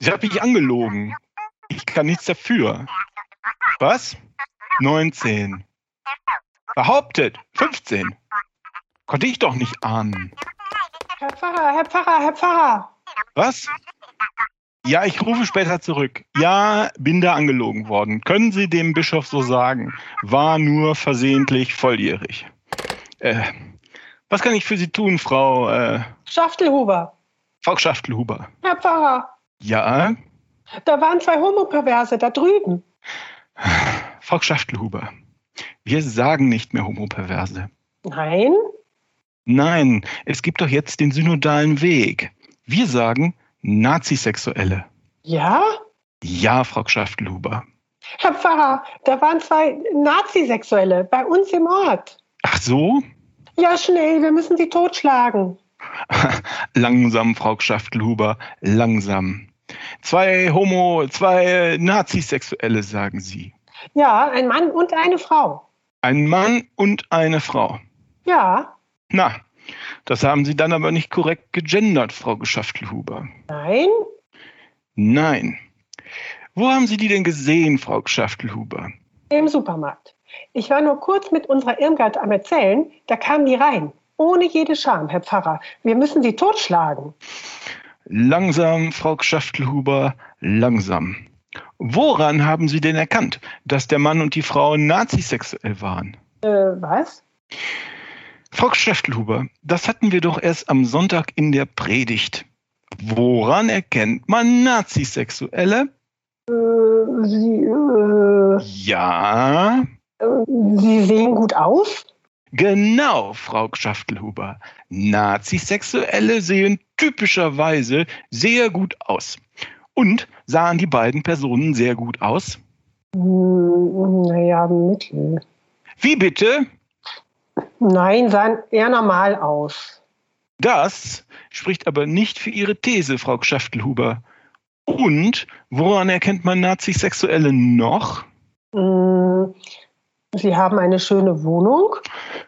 Sie hat mich angelogen. Ich kann nichts dafür. Was? 19. Behauptet. 15. Konnte ich doch nicht ahnen. Herr Pfarrer, Herr Pfarrer, Herr Pfarrer. Was? Ja, ich rufe später zurück. Ja, bin da angelogen worden. Können Sie dem Bischof so sagen? War nur versehentlich volljährig. Äh, was kann ich für Sie tun, Frau äh, Schaftelhuber. Frau Schaftelhuber? Herr Pfarrer, Ja, da waren zwei Homoperverse da drüben. Frau Schaftelhuber. Wir sagen nicht mehr Homoperverse. Nein? Nein, es gibt doch jetzt den synodalen Weg. Wir sagen Nazisexuelle. Ja? Ja, Frau Schaftelhuber. Herr Pfarrer, da waren zwei Nazisexuelle bei uns im Ort. Ach so? Ja, schnell, wir müssen sie totschlagen. Langsam, Frau Schaftelhuber, langsam. Zwei Homo, zwei Nazisexuelle, sagen Sie. Ja, ein Mann und eine Frau. Ein Mann und eine Frau. Ja? Na, das haben Sie dann aber nicht korrekt gegendert, Frau Schaftelhuber. Nein? Nein. Wo haben Sie die denn gesehen, Frau Schaftelhuber? Im Supermarkt. Ich war nur kurz mit unserer Irmgard am Erzählen, da kamen die rein. Ohne jede Scham, Herr Pfarrer. Wir müssen sie totschlagen. Langsam, Frau Schaftelhuber, langsam. Woran haben Sie denn erkannt, dass der Mann und die Frau nazisexuell waren? Äh, was? Frau Schäftelhuber, das hatten wir doch erst am Sonntag in der Predigt. Woran erkennt man Nazisexuelle? Äh, sie, äh, Ja, sie sehen gut aus? Genau, Frau Schaftelhuber. Nazisexuelle sehen typischerweise sehr gut aus. Und sahen die beiden Personen sehr gut aus? Hm, naja, mittel. Wie bitte? Nein, sahen eher normal aus. Das spricht aber nicht für Ihre These, Frau Schaftelhuber. Und woran erkennt man Nazisexuelle noch? Sie haben eine schöne Wohnung?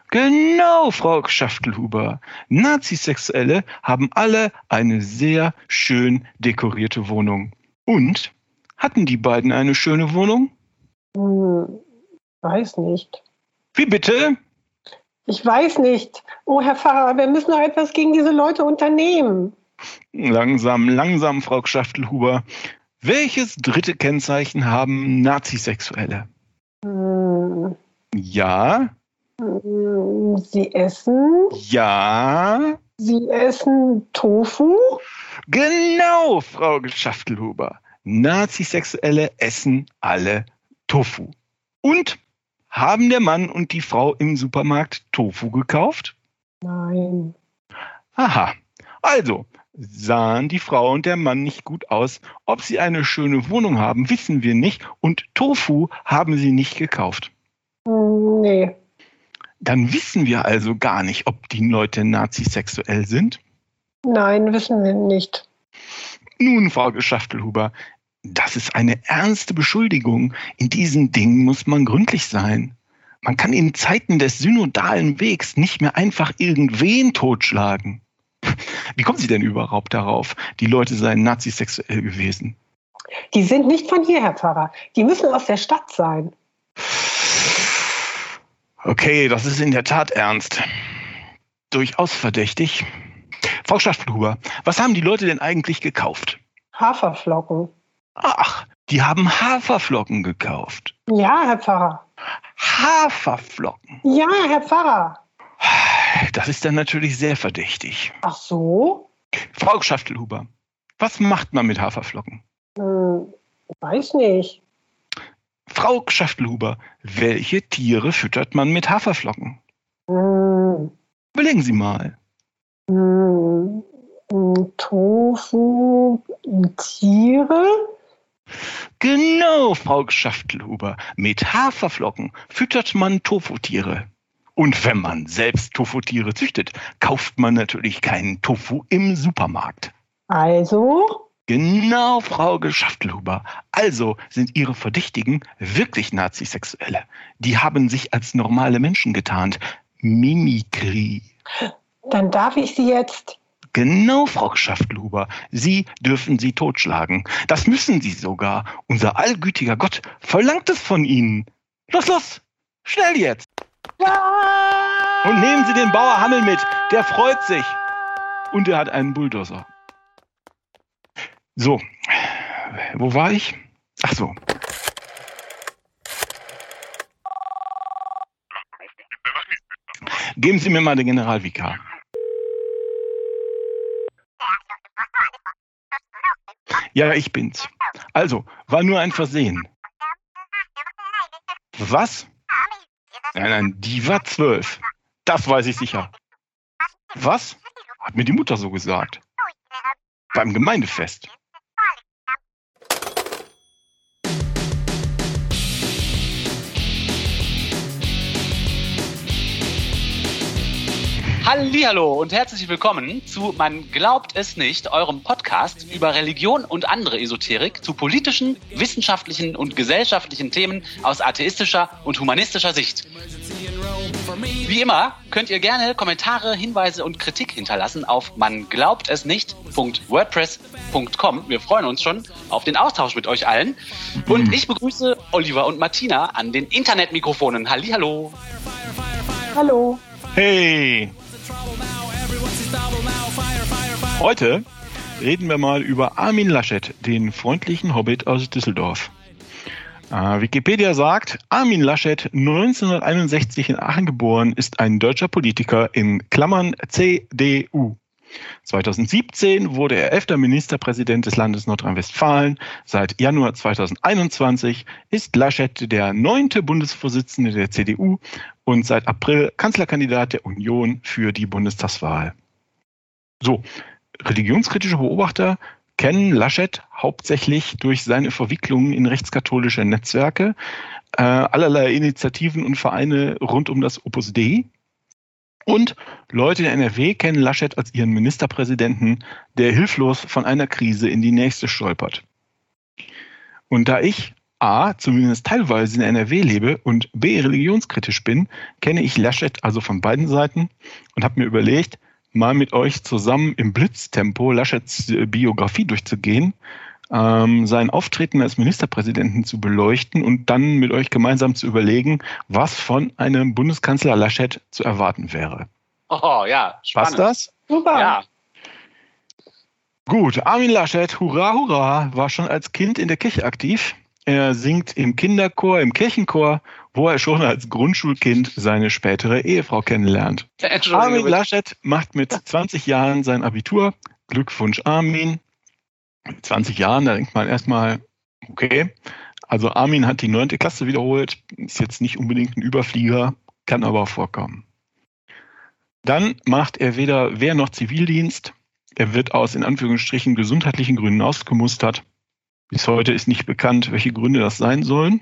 Genau, Frau Schaftelhuber. Nazisexuelle haben alle eine sehr schön dekorierte Wohnung. Und hatten die beiden eine schöne Wohnung? Hm, weiß nicht. Wie bitte? Ich weiß nicht. Oh, Herr Pfarrer, wir müssen doch etwas gegen diese Leute unternehmen. Langsam, langsam, Frau Schaftelhuber. Welches dritte Kennzeichen haben Nazisexuelle? Hm, Ja, hm, sie essen, ja, sie essen Tofu. genau, Frau Schaftelhuber. Nazisexuelle essen alle Tofu. Und haben der Mann und die Frau im Supermarkt Tofu gekauft? Nein. Aha. Also, sahen die Frau und der Mann nicht gut aus. Ob sie eine schöne Wohnung haben, wissen wir nicht. Und Tofu haben sie nicht gekauft. Nee. Dann wissen wir also gar nicht, ob die Leute nazisexuell sind. Nein, wissen wir nicht. Nun, Frau Geschaftelhuber, das ist eine ernste Beschuldigung. In diesen Dingen muss man gründlich sein. Man kann in Zeiten des synodalen Wegs nicht mehr einfach irgendwen totschlagen. Wie kommen Sie denn überhaupt darauf, die Leute seien nazisexuell gewesen? Die sind nicht von hier, Herr Pfarrer. Die müssen aus der Stadt sein. Okay, das ist in der Tat ernst. Durchaus verdächtig. Frau Schaftelhuber, was haben die Leute denn eigentlich gekauft? Haferflocken. Ach, die haben Haferflocken gekauft. Ja, Herr Pfarrer. Haferflocken. Ja, Herr Pfarrer. Das ist dann natürlich sehr verdächtig. Ach so? Frau Schaftelhuber, was macht man mit Haferflocken? Hm, weiß nicht. Frau Schaftelhuber, welche Tiere füttert man mit Haferflocken? Hm, Überlegen Sie mal. hm, Tofu, Tiere? Genau, Frau Schaftelhuber. Mit Haferflocken füttert man Tofutiere. Und wenn man selbst Tofutiere züchtet, kauft man natürlich keinen Tofu im Supermarkt. Also? Genau, Frau Geschaftelhuber. Also sind Ihre Verdächtigen wirklich Nazisexuelle. Die haben sich als normale Menschen getarnt. Mimikrie. Dann darf ich Sie jetzt. Genau, Frau Schaftluber. Sie dürfen sie totschlagen. Das müssen Sie sogar. Unser allgütiger Gott verlangt es von Ihnen. Los, los! Schnell jetzt! Und nehmen Sie den Bauer Hammel mit. Der freut sich. Und er hat einen Bulldozer. So, wo war ich? Ach so. Geben Sie mir mal den Generalvikar. Ja, ich bin's. Also, war nur ein Versehen. Was? Nein, nein, die war zwölf. Das weiß ich sicher. Was? Hat mir die Mutter so gesagt. Beim Gemeindefest. Hallo und herzlich willkommen zu Man glaubt es nicht, eurem Podcast über Religion und andere Esoterik zu politischen, wissenschaftlichen und gesellschaftlichen Themen aus atheistischer und humanistischer Sicht. Wie immer könnt ihr gerne Kommentare, Hinweise und Kritik hinterlassen auf man glaubt es nicht.wordpress.com. Wir freuen uns schon auf den Austausch mit euch allen. Und ich begrüße Oliver und Martina an den Internetmikrofonen. Hallihallo. Hallo. Hey. Heute reden wir mal über Armin Laschet, den freundlichen Hobbit aus Düsseldorf. Äh, Wikipedia sagt, Armin Laschet, 1961 in Aachen geboren, ist ein deutscher Politiker in Klammern CDU. 2017 wurde er elfter Ministerpräsident des Landes Nordrhein-Westfalen. Seit Januar 2021 ist Laschet der neunte Bundesvorsitzende der CDU und seit April Kanzlerkandidat der Union für die Bundestagswahl. So, religionskritische Beobachter kennen Laschet hauptsächlich durch seine Verwicklungen in rechtskatholische Netzwerke, äh, allerlei Initiativen und Vereine rund um das Opus Dei. Und Leute in NRW kennen Laschet als ihren Ministerpräsidenten, der hilflos von einer Krise in die nächste stolpert. Und da ich A, zumindest teilweise in NRW lebe und B, religionskritisch bin, kenne ich Laschet also von beiden Seiten und habe mir überlegt, mal mit euch zusammen im Blitztempo Laschets äh, Biografie durchzugehen, ähm, sein Auftreten als Ministerpräsidenten zu beleuchten und dann mit euch gemeinsam zu überlegen, was von einem Bundeskanzler Laschet zu erwarten wäre. Oh ja, spannend. Passt das? Super. Ja. Gut, Armin Laschet, hurra, hurra, war schon als Kind in der Kirche aktiv. Er singt im Kinderchor, im Kirchenchor, wo er schon als Grundschulkind seine spätere Ehefrau kennenlernt. Armin Laschet macht mit 20 Jahren sein Abitur. Glückwunsch, Armin. Mit 20 Jahren, da denkt man erstmal, okay. Also Armin hat die neunte Klasse wiederholt, ist jetzt nicht unbedingt ein Überflieger, kann aber vorkommen. Dann macht er weder Wehr noch Zivildienst. Er wird aus in Anführungsstrichen gesundheitlichen Gründen ausgemustert. Bis heute ist nicht bekannt, welche Gründe das sein sollen.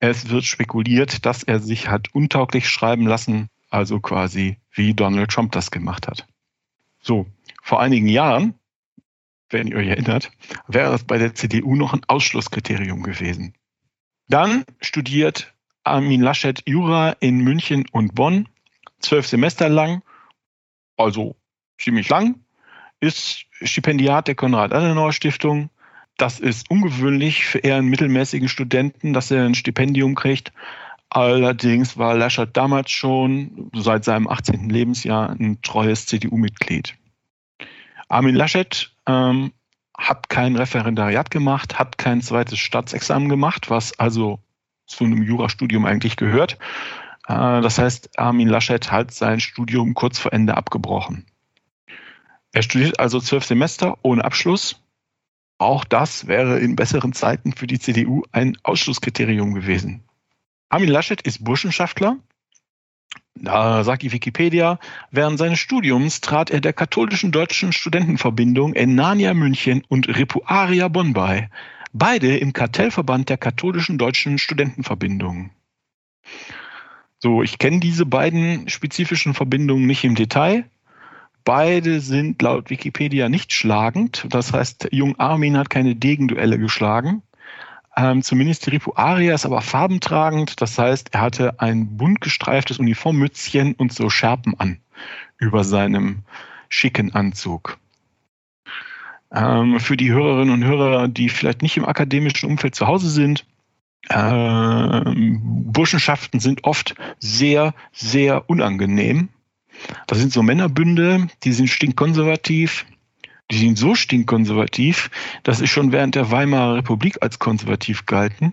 Es wird spekuliert, dass er sich hat untauglich schreiben lassen, also quasi wie Donald Trump das gemacht hat. So, vor einigen Jahren, wenn ihr euch erinnert, wäre es bei der CDU noch ein Ausschlusskriterium gewesen. Dann studiert Armin Laschet Jura in München und Bonn, zwölf Semester lang, also ziemlich lang, ist Stipendiat der Konrad-Adenauer-Stiftung, das ist ungewöhnlich für eher einen mittelmäßigen Studenten, dass er ein Stipendium kriegt. Allerdings war Laschet damals schon seit seinem 18. Lebensjahr ein treues CDU-Mitglied. Armin Laschet ähm, hat kein Referendariat gemacht, hat kein zweites Staatsexamen gemacht, was also zu einem Jurastudium eigentlich gehört. Äh, das heißt, Armin Laschet hat sein Studium kurz vor Ende abgebrochen. Er studiert also zwölf Semester ohne Abschluss auch das wäre in besseren Zeiten für die CDU ein Ausschlusskriterium gewesen. Armin Laschet ist Burschenschaftler. Da sagt die Wikipedia, während seines Studiums trat er der katholischen deutschen Studentenverbindung Enania München und Repuaria Bonn bei. Beide im Kartellverband der katholischen deutschen Studentenverbindungen. So, ich kenne diese beiden spezifischen Verbindungen nicht im Detail. Beide sind laut Wikipedia nicht schlagend. Das heißt, Jung Armin hat keine Degenduelle geschlagen. Ähm, zumindest die Ripu Aria ist aber farbentragend. Das heißt, er hatte ein bunt gestreiftes Uniformmützchen und so Schärpen an über seinem schicken Anzug. Ähm, für die Hörerinnen und Hörer, die vielleicht nicht im akademischen Umfeld zu Hause sind, ähm, Burschenschaften sind oft sehr, sehr unangenehm. Das sind so Männerbünde, die sind stinkkonservativ. Die sind so stinkkonservativ, dass sie schon während der Weimarer Republik als konservativ galten.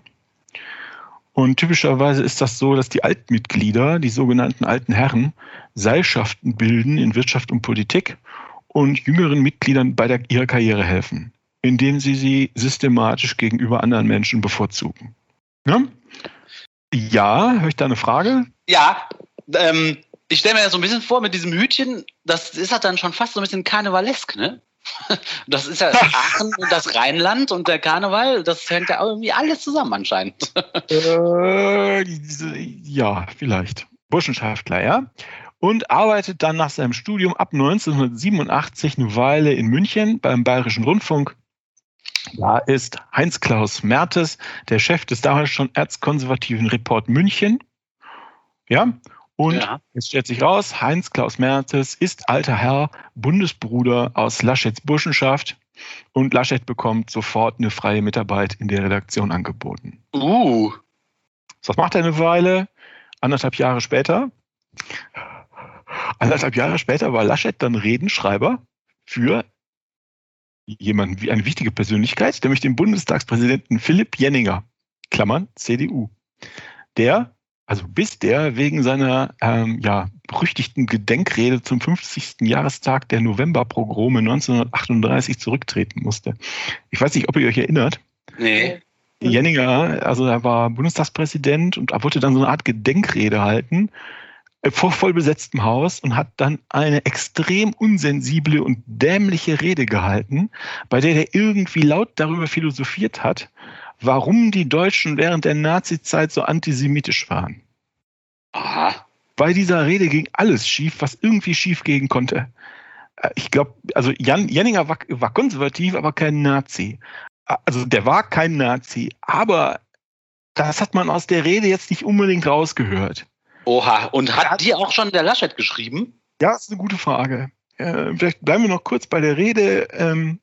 Und typischerweise ist das so, dass die Altmitglieder, die sogenannten alten Herren, Seilschaften bilden in Wirtschaft und Politik und jüngeren Mitgliedern bei der, ihrer Karriere helfen, indem sie sie systematisch gegenüber anderen Menschen bevorzugen. Ja, ja höre ich da eine Frage? Ja, ähm, ich stelle mir das so ein bisschen vor mit diesem Hütchen, das ist halt dann schon fast so ein bisschen karnevalesk, ne? Das ist ja Aachen und das Rheinland und der Karneval, das hängt ja irgendwie alles zusammen anscheinend. Äh, ja, vielleicht. Burschenschaftler, ja. Und arbeitet dann nach seinem Studium ab 1987 eine Weile in München beim Bayerischen Rundfunk. Da ist Heinz-Klaus Mertes, der Chef des damals schon erzkonservativen Report München. Ja, und ja. es stellt sich raus, Heinz-Klaus Mertes ist alter Herr, Bundesbruder aus Laschets Burschenschaft. Und Laschet bekommt sofort eine freie Mitarbeit in der Redaktion angeboten. Uh. Das macht er eine Weile. Anderthalb Jahre später. Anderthalb Jahre später war Laschet dann Redenschreiber für jemanden wie eine wichtige Persönlichkeit, nämlich den Bundestagspräsidenten Philipp Jenninger, Klammern CDU, der also bis der wegen seiner ähm, ja, berüchtigten Gedenkrede zum 50. Jahrestag der Novemberpogrome 1938 zurücktreten musste. Ich weiß nicht, ob ihr euch erinnert. Nee. Jenninger, also er war Bundestagspräsident und er wollte dann so eine Art Gedenkrede halten äh, vor vollbesetztem Haus und hat dann eine extrem unsensible und dämliche Rede gehalten, bei der er irgendwie laut darüber philosophiert hat, warum die Deutschen während der Nazizeit so antisemitisch waren. Aha. Bei dieser Rede ging alles schief, was irgendwie schief gehen konnte. Äh, ich glaube, also Jan, Janninger war, war konservativ, aber kein Nazi. Also der war kein Nazi, aber das hat man aus der Rede jetzt nicht unbedingt rausgehört. Oha, und hat die auch schon der Laschet geschrieben? Ja, das ist eine gute Frage. Äh, vielleicht bleiben wir noch kurz bei der Rede. Ähm,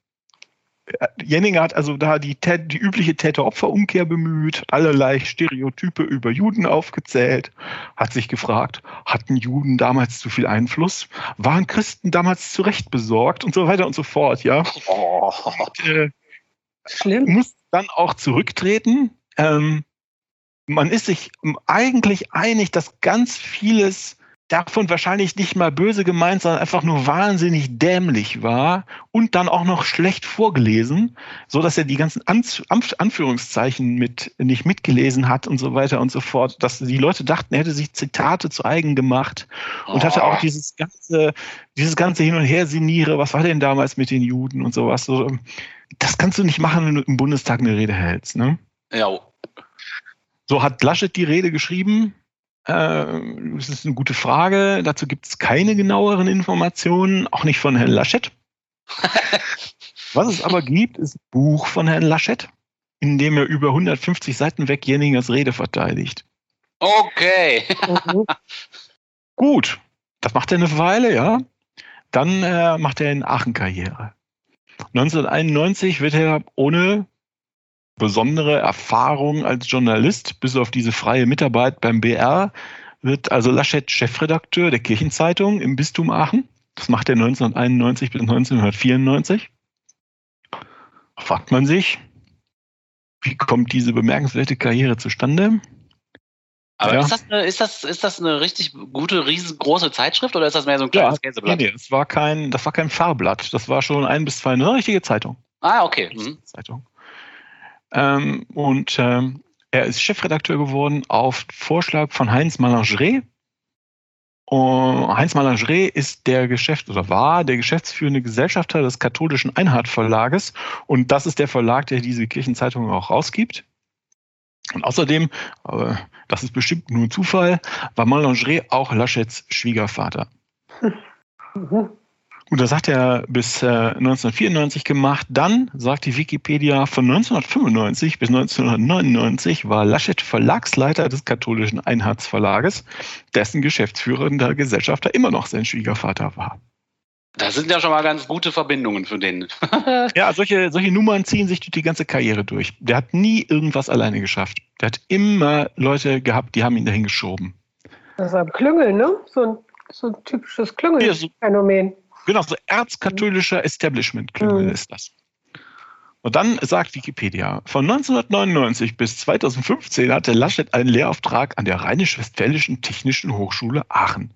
Jenninger hat also da die, die übliche Täter-Opfer-Umkehr bemüht, allerlei Stereotype über Juden aufgezählt, hat sich gefragt, hatten Juden damals zu viel Einfluss? Waren Christen damals zu Recht besorgt? Und so weiter und so fort, ja. Oh. Und, äh, Schlimm. Muss dann auch zurücktreten. Ähm, man ist sich eigentlich einig, dass ganz vieles davon wahrscheinlich nicht mal böse gemeint, sondern einfach nur wahnsinnig dämlich war und dann auch noch schlecht vorgelesen, so dass er die ganzen Anführungszeichen mit nicht mitgelesen hat und so weiter und so fort, dass die Leute dachten, er hätte sich Zitate zu eigen gemacht und oh. hatte auch dieses ganze dieses ganze hin und her siniere, was war denn damals mit den Juden und sowas so das kannst du nicht machen, wenn du im Bundestag eine Rede hältst, ne? Ja. So hat Laschet die Rede geschrieben, das ist eine gute Frage. Dazu gibt es keine genaueren Informationen, auch nicht von Herrn Laschet. Was es aber gibt, ist ein Buch von Herrn Laschet, in dem er über 150 Seiten weg Jenningers Rede verteidigt. Okay. Gut, das macht er eine Weile, ja. Dann äh, macht er in Aachen Karriere. 1991 wird er ohne besondere Erfahrung als Journalist, bis auf diese freie Mitarbeit beim BR, wird also Laschet Chefredakteur der Kirchenzeitung im Bistum Aachen. Das macht er 1991 bis 1994. Fragt man sich, wie kommt diese bemerkenswerte Karriere zustande? Aber ja. ist, das eine, ist, das, ist das eine richtig gute, riesengroße Zeitschrift oder ist das mehr so ein kleines ja, Käseblatt? Nee, nee, das war kein, das war kein Fahrblatt. Das war schon ein bis zwei, eine richtige Zeitung. Ah, okay. Mhm. Zeitung. Ähm, und ähm, er ist Chefredakteur geworden auf Vorschlag von Heinz Malangeret. Heinz Malangeret ist der Geschäft oder war der geschäftsführende Gesellschafter des katholischen Einhard Verlages und das ist der Verlag, der diese Kirchenzeitung auch rausgibt. Und außerdem, äh, das ist bestimmt nur Zufall, war Malangeret auch Laschets Schwiegervater. Mhm. Und das hat er bis äh, 1994 gemacht. Dann sagt die Wikipedia, von 1995 bis 1999 war Laschet Verlagsleiter des katholischen Einheitsverlages, dessen geschäftsführender Gesellschafter immer noch sein Schwiegervater war. Das sind ja schon mal ganz gute Verbindungen für den. ja, solche, solche Nummern ziehen sich durch die ganze Karriere durch. Der hat nie irgendwas alleine geschafft. Der hat immer Leute gehabt, die haben ihn dahin geschoben. Das ist ein Klüngel, ne? So ein, so ein typisches Klüngelphänomen. Ja, so, genau, so erzkatholischer Establishment-Klüngel mhm. ist das. Und dann sagt Wikipedia, von 1999 bis 2015 hatte Laschet einen Lehrauftrag an der Rheinisch-Westfälischen Technischen Hochschule Aachen,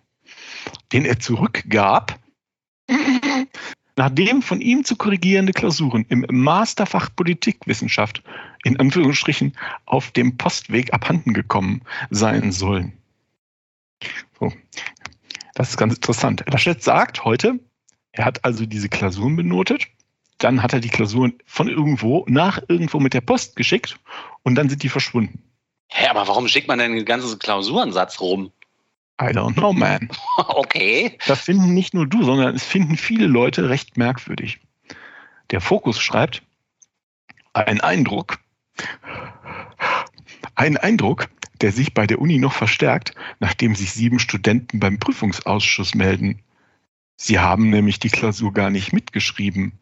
den er zurückgab, nachdem von ihm zu korrigierende Klausuren im Masterfach Politikwissenschaft in Anführungsstrichen auf dem Postweg abhanden gekommen sein sollen. So. Das ist ganz interessant. Laschet sagt heute, er hat also diese Klausuren benotet dann hat er die Klausuren von irgendwo nach irgendwo mit der Post geschickt und dann sind die verschwunden. Hä, aber warum schickt man denn den ganzen Klausurensatz rum? I don't know, man. okay. Das finden nicht nur du, sondern es finden viele Leute recht merkwürdig. Der Fokus schreibt, ein Eindruck, ein Eindruck, der sich bei der Uni noch verstärkt, nachdem sich sieben Studenten beim Prüfungsausschuss melden. Sie haben nämlich die Klausur gar nicht mitgeschrieben.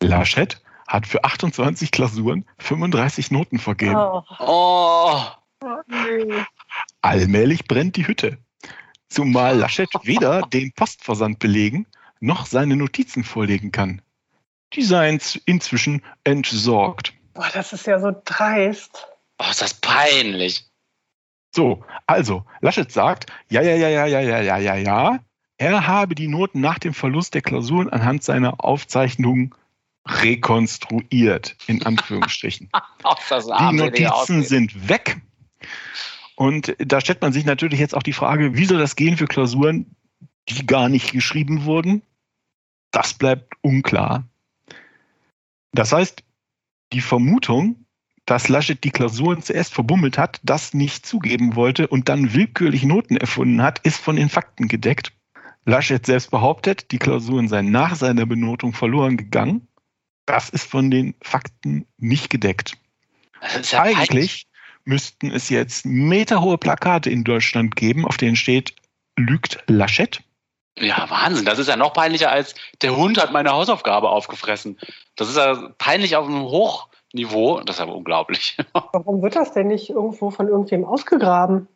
Laschet hat für 28 Klausuren 35 Noten vergeben. Oh. oh. Allmählich brennt die Hütte. Zumal Laschet weder den Postversand belegen noch seine Notizen vorlegen kann. Die seien inzwischen entsorgt. Boah, das ist ja so dreist. Oh, ist das peinlich. So, also, Laschet sagt, ja, ja, ja, ja, ja, ja, ja, ja, ja, er habe die Noten nach dem Verlust der Klausuren anhand seiner Aufzeichnungen rekonstruiert, in Anführungsstrichen. die Notizen sind weg. Und da stellt man sich natürlich jetzt auch die Frage, wie soll das gehen für Klausuren, die gar nicht geschrieben wurden? Das bleibt unklar. Das heißt, die Vermutung, dass Laschet die Klausuren zuerst verbummelt hat, das nicht zugeben wollte und dann willkürlich Noten erfunden hat, ist von den Fakten gedeckt. Laschet selbst behauptet, die Klausuren seien nach seiner Benotung verloren gegangen. Das ist von den Fakten nicht gedeckt. Ja Eigentlich müssten es jetzt meterhohe Plakate in Deutschland geben, auf denen steht, lügt Laschet. Ja, Wahnsinn. Das ist ja noch peinlicher als der Hund hat meine Hausaufgabe aufgefressen. Das ist ja peinlich auf einem Hochniveau. Das ist aber unglaublich. Warum wird das denn nicht irgendwo von irgendwem ausgegraben?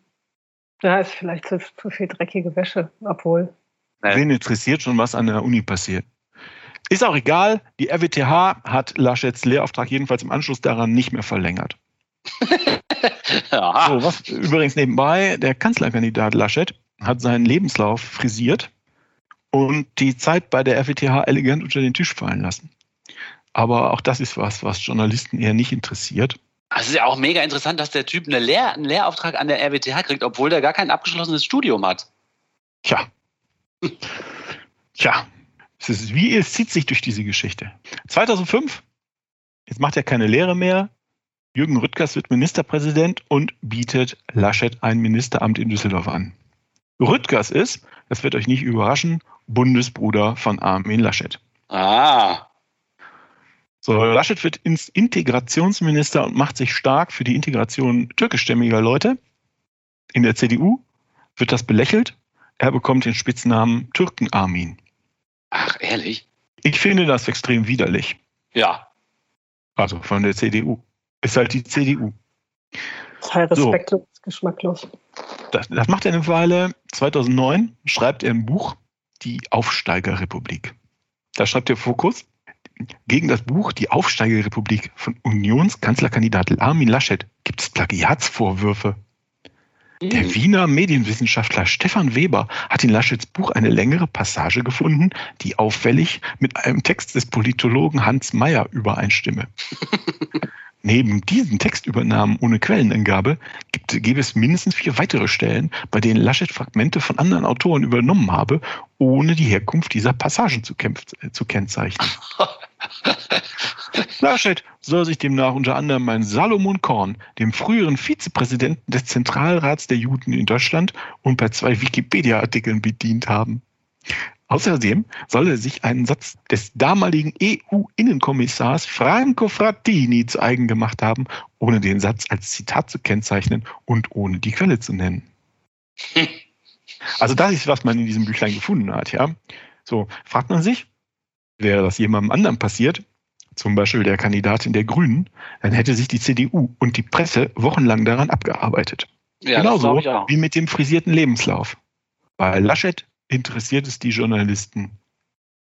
Da ist vielleicht zu, zu viel dreckige Wäsche, obwohl. Wen interessiert schon, was an der Uni passiert? Ist auch egal, die RWTH hat Laschets Lehrauftrag jedenfalls im Anschluss daran nicht mehr verlängert. so, was übrigens nebenbei, der Kanzlerkandidat Laschet hat seinen Lebenslauf frisiert und die Zeit bei der RWTH elegant unter den Tisch fallen lassen. Aber auch das ist was, was Journalisten eher nicht interessiert. Es ist ja auch mega interessant, dass der Typ eine Lehr einen Lehrauftrag an der RWTH kriegt, obwohl der gar kein abgeschlossenes Studium hat. Tja. Tja, es ist wie, es zieht sich durch diese Geschichte. 2005, jetzt macht er keine Lehre mehr. Jürgen Rüttgers wird Ministerpräsident und bietet Laschet ein Ministeramt in Düsseldorf an. Rüttgers ist, das wird euch nicht überraschen, Bundesbruder von Armin Laschet. Ah. So, Laschet wird ins Integrationsminister und macht sich stark für die Integration türkischstämmiger Leute. In der CDU wird das belächelt. Er bekommt den Spitznamen Türken Armin. Ach, ehrlich? Ich finde das extrem widerlich. Ja. Also von der CDU. Ist halt die CDU. Sei respektlos, so. geschmacklos. Das, das macht er eine Weile. 2009 schreibt er ein Buch, Die Aufsteigerrepublik. Da schreibt er Fokus. Gegen das Buch Die Aufsteigerrepublik von Unionskanzlerkandidat Armin Laschet gibt es Plagiatsvorwürfe. Der mhm. Wiener Medienwissenschaftler Stefan Weber hat in Laschets Buch eine längere Passage gefunden, die auffällig mit einem Text des Politologen Hans Mayer übereinstimme. Neben diesen Textübernahmen ohne Quellenangabe gibt, gäbe es mindestens vier weitere Stellen, bei denen Laschet Fragmente von anderen Autoren übernommen habe, ohne die Herkunft dieser Passagen zu, äh, zu kennzeichnen. Laschet soll sich demnach unter anderem mein Salomon Korn, dem früheren Vizepräsidenten des Zentralrats der Juden in Deutschland, und bei zwei Wikipedia-Artikeln bedient haben. Außerdem soll er sich einen Satz des damaligen EU-Innenkommissars Franco Frattini zu eigen gemacht haben, ohne den Satz als Zitat zu kennzeichnen und ohne die Quelle zu nennen. Also das ist, was man in diesem Büchlein gefunden hat, ja. So, fragt man sich, wäre das jemandem anderen passiert, zum Beispiel der Kandidatin der Grünen, dann hätte sich die CDU und die Presse wochenlang daran abgearbeitet. Ja, Genauso wie mit dem frisierten Lebenslauf. Bei Laschet interessiert es die Journalisten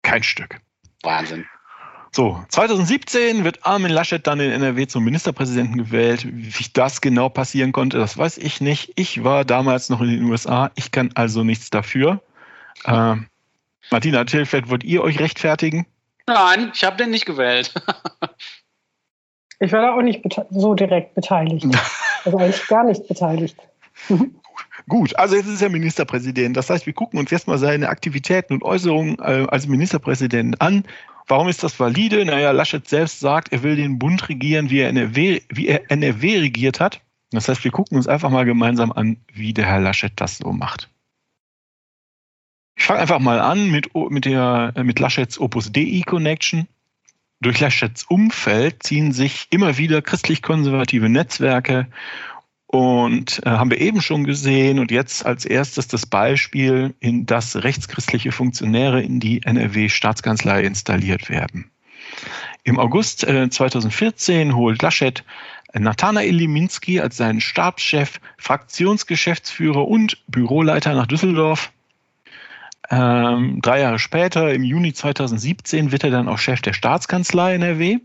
kein Stück. Wahnsinn. So, 2017 wird Armin Laschet dann in NRW zum Ministerpräsidenten gewählt. Wie das genau passieren konnte, das weiß ich nicht. Ich war damals noch in den USA. Ich kann also nichts dafür. Äh, Martina Tilfeld, wollt ihr euch rechtfertigen? Nein, ich habe den nicht gewählt. ich war da auch nicht so direkt beteiligt. Also eigentlich gar nicht beteiligt. Gut, also jetzt ist er Ministerpräsident. Das heißt, wir gucken uns jetzt mal seine Aktivitäten und Äußerungen äh, als Ministerpräsident an. Warum ist das valide? Naja, Laschet selbst sagt, er will den Bund regieren, wie er NRW, wie er NRW regiert hat. Das heißt, wir gucken uns einfach mal gemeinsam an, wie der Herr Laschet das so macht. Ich fange einfach mal an mit, mit, der, mit Laschets Opus Dei Connection. Durch Laschets Umfeld ziehen sich immer wieder christlich-konservative Netzwerke und äh, haben wir eben schon gesehen und jetzt als erstes das Beispiel, in das rechtschristliche Funktionäre in die NRW-Staatskanzlei installiert werden. Im August äh, 2014 holt Laschet Nathanael Liminski als seinen Stabschef, Fraktionsgeschäftsführer und Büroleiter nach Düsseldorf. Ähm, drei Jahre später, im Juni 2017, wird er dann auch Chef der Staatskanzlei NRW.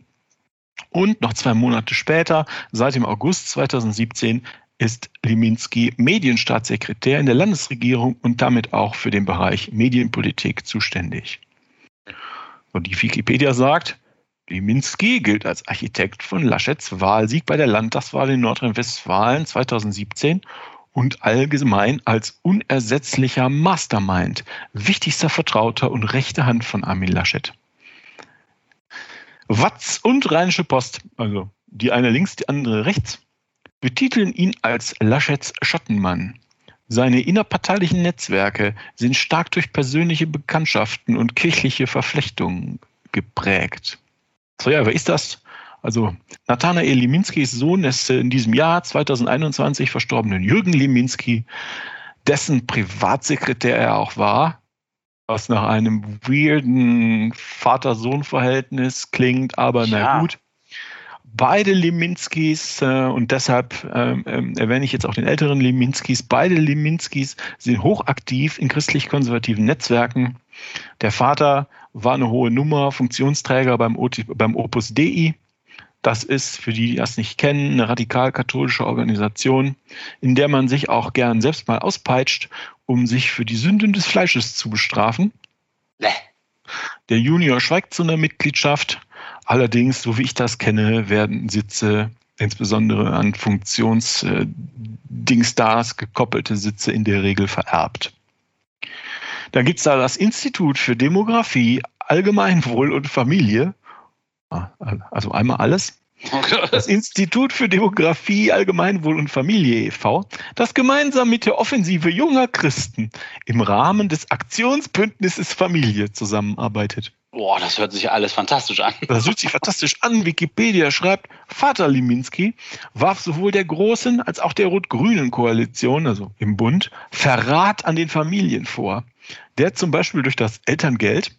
Und noch zwei Monate später, seit dem August 2017, ist Liminski Medienstaatssekretär in der Landesregierung und damit auch für den Bereich Medienpolitik zuständig. Und die Wikipedia sagt, Liminski gilt als Architekt von Laschets Wahlsieg bei der Landtagswahl in Nordrhein-Westfalen 2017 und allgemein als unersetzlicher Mastermind, wichtigster Vertrauter und rechte Hand von Armin Laschet. Watz und Rheinische Post, also die eine links, die andere rechts, betiteln ihn als Laschets Schattenmann. Seine innerparteilichen Netzwerke sind stark durch persönliche Bekanntschaften und kirchliche Verflechtungen geprägt. So ja, wer ist das? Also Nathanael Liminskis Sohn ist in diesem Jahr 2021 verstorbenen Jürgen Liminski, dessen Privatsekretär er auch war, was nach einem weirden Vater-Sohn-Verhältnis klingt, aber ja. na gut. Beide Liminskis, äh, und deshalb ähm, ähm, erwähne ich jetzt auch den älteren Liminskis, beide Liminskis sind hochaktiv in christlich-konservativen Netzwerken. Der Vater war eine hohe Nummer, Funktionsträger beim, beim Opus Dei. Das ist, für die, die das nicht kennen, eine radikal-katholische Organisation, in der man sich auch gern selbst mal auspeitscht, um sich für die Sünden des Fleisches zu bestrafen. Nee. Der Junior schweigt zu einer Mitgliedschaft. Allerdings, so wie ich das kenne, werden Sitze, insbesondere an Funktionsdingstars gekoppelte Sitze in der Regel vererbt. Dann gibt es da das Institut für Demografie, Allgemeinwohl und Familie also einmal alles. Das Institut für Demografie, Allgemeinwohl und Familie e.V., das gemeinsam mit der Offensive junger Christen im Rahmen des Aktionsbündnisses Familie zusammenarbeitet. Boah, das hört sich alles fantastisch an. Das hört sich fantastisch an. Wikipedia schreibt, Vater Liminski warf sowohl der großen als auch der rot-grünen Koalition, also im Bund, Verrat an den Familien vor, der zum Beispiel durch das Elterngeld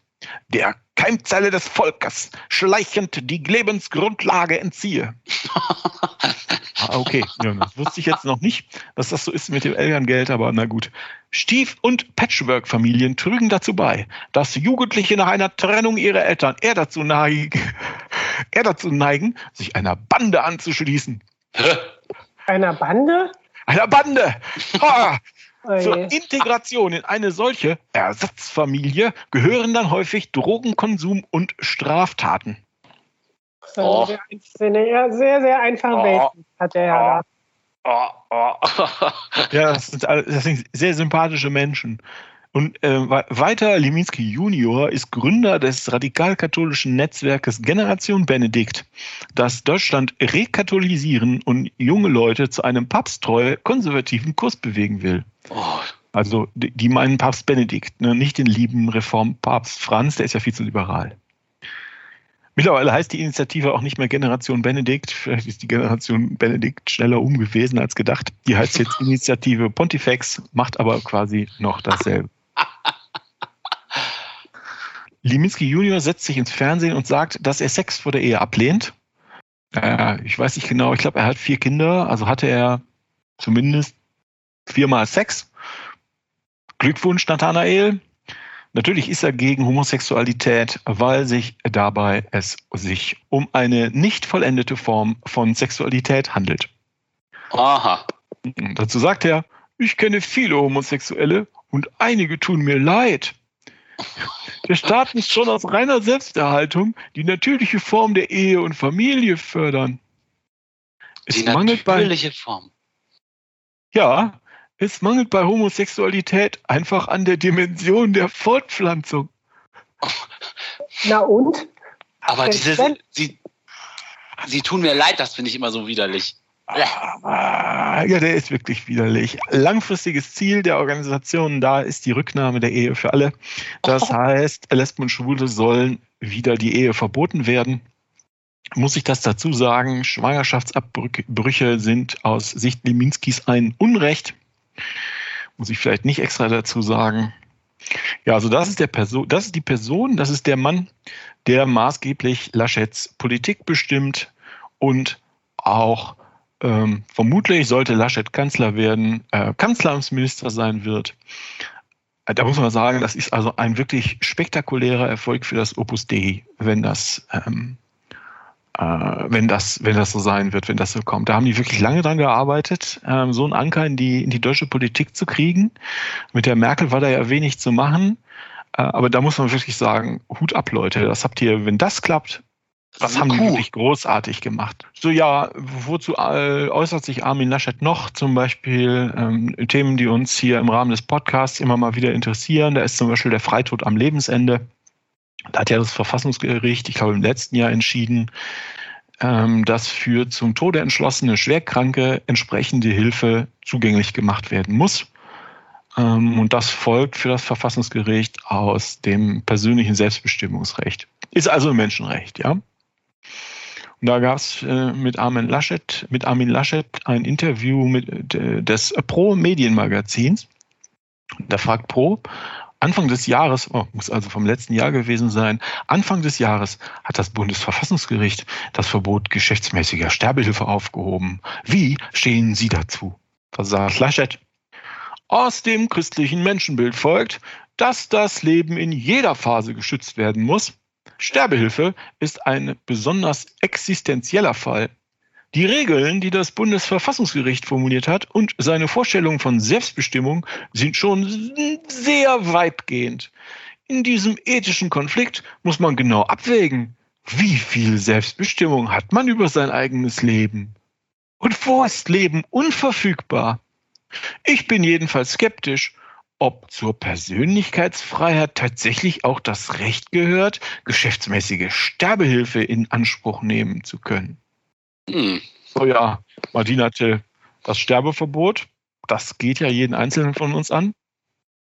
der Keimzelle des Volkes schleichend die Lebensgrundlage entziehe. ah, okay, ja, das wusste ich jetzt noch nicht, dass das so ist mit dem Elterngeld, aber na gut. Stief- und Patchwork-Familien trügen dazu bei, dass Jugendliche nach einer Trennung ihrer Eltern eher dazu neigen, eher dazu neigen sich einer Bande anzuschließen. Einer Bande? Einer Bande! Ha! Oh Zur Integration in eine solche Ersatzfamilie gehören dann häufig Drogenkonsum und Straftaten. Oh. Eine sehr, sehr einfache oh. Welt hat der Herr oh. oh. ja, das sind, das sind sehr sympathische Menschen. Und äh, weiter, Liminski Junior ist Gründer des radikal-katholischen Netzwerkes Generation Benedikt, das Deutschland rekatholisieren und junge Leute zu einem papsttreu konservativen Kurs bewegen will. Oh. Also die, die meinen Papst Benedikt, ne? nicht den lieben Reformpapst Franz, der ist ja viel zu liberal. Mittlerweile heißt die Initiative auch nicht mehr Generation Benedikt. Vielleicht ist die Generation Benedikt schneller umgewesen als gedacht. Die heißt jetzt Initiative Pontifex, macht aber quasi noch dasselbe. Liminski Junior setzt sich ins Fernsehen und sagt, dass er Sex vor der Ehe ablehnt. Äh, ich weiß nicht genau, ich glaube, er hat vier Kinder, also hatte er zumindest viermal Sex. Glückwunsch, Nathanael. Natürlich ist er gegen Homosexualität, weil sich dabei es sich um eine nicht vollendete Form von Sexualität handelt. Aha. Dazu sagt er, ich kenne viele Homosexuelle und einige tun mir leid. Der Staat muss schon aus reiner Selbsterhaltung die natürliche Form der Ehe und Familie fördern. Es die natürliche Form. Ja, es mangelt bei Homosexualität einfach an der Dimension der Fortpflanzung. Na und? Aber diese, sie, sie tun mir leid, das finde ich immer so widerlich. Ja. ja, der ist wirklich widerlich. Langfristiges Ziel der Organisation da ist die Rücknahme der Ehe für alle. Das heißt, Lesben und Schwule sollen wieder die Ehe verboten werden. Muss ich das dazu sagen? Schwangerschaftsabbrüche sind aus Sicht Leminskis ein Unrecht. Muss ich vielleicht nicht extra dazu sagen. Ja, also das ist der Person, das ist die Person, das ist der Mann, der maßgeblich Laschets Politik bestimmt und auch ähm, vermutlich sollte Laschet Kanzler werden, äh, Kanzleramtsminister sein wird. Äh, da muss man sagen, das ist also ein wirklich spektakulärer Erfolg für das Opus Dei, wenn das, ähm, äh, wenn das, wenn das so sein wird, wenn das so kommt. Da haben die wirklich lange dran gearbeitet, ähm, so einen Anker in die, in die deutsche Politik zu kriegen. Mit der Merkel war da ja wenig zu machen. Äh, aber da muss man wirklich sagen, Hut ab, Leute. Das habt ihr, wenn das klappt, das haben die wirklich großartig gemacht. So ja, wozu äh, äußert sich Armin Laschet noch? Zum Beispiel ähm, Themen, die uns hier im Rahmen des Podcasts immer mal wieder interessieren. Da ist zum Beispiel der Freitod am Lebensende. Da hat ja das Verfassungsgericht, ich glaube im letzten Jahr entschieden, ähm, dass für zum Tode entschlossene Schwerkranke entsprechende Hilfe zugänglich gemacht werden muss. Ähm, und das folgt für das Verfassungsgericht aus dem persönlichen Selbstbestimmungsrecht. Ist also ein Menschenrecht, ja. Und da gab es äh, mit Armin Laschet, mit Armin Laschet ein Interview mit, des Pro Medienmagazins. Da fragt Pro, Anfang des Jahres, oh, muss also vom letzten Jahr gewesen sein, Anfang des Jahres hat das Bundesverfassungsgericht das Verbot geschäftsmäßiger Sterbehilfe aufgehoben. Wie stehen Sie dazu? Da sagt Laschet, aus dem christlichen Menschenbild folgt, dass das Leben in jeder Phase geschützt werden muss Sterbehilfe ist ein besonders existenzieller Fall. Die Regeln, die das Bundesverfassungsgericht formuliert hat und seine Vorstellungen von Selbstbestimmung sind schon sehr weitgehend. In diesem ethischen Konflikt muss man genau abwägen, wie viel Selbstbestimmung hat man über sein eigenes Leben? Und wo ist Leben unverfügbar? Ich bin jedenfalls skeptisch ob zur Persönlichkeitsfreiheit tatsächlich auch das Recht gehört, geschäftsmäßige Sterbehilfe in Anspruch nehmen zu können. Hm. So ja, Martin hatte das Sterbeverbot. Das geht ja jeden Einzelnen von uns an.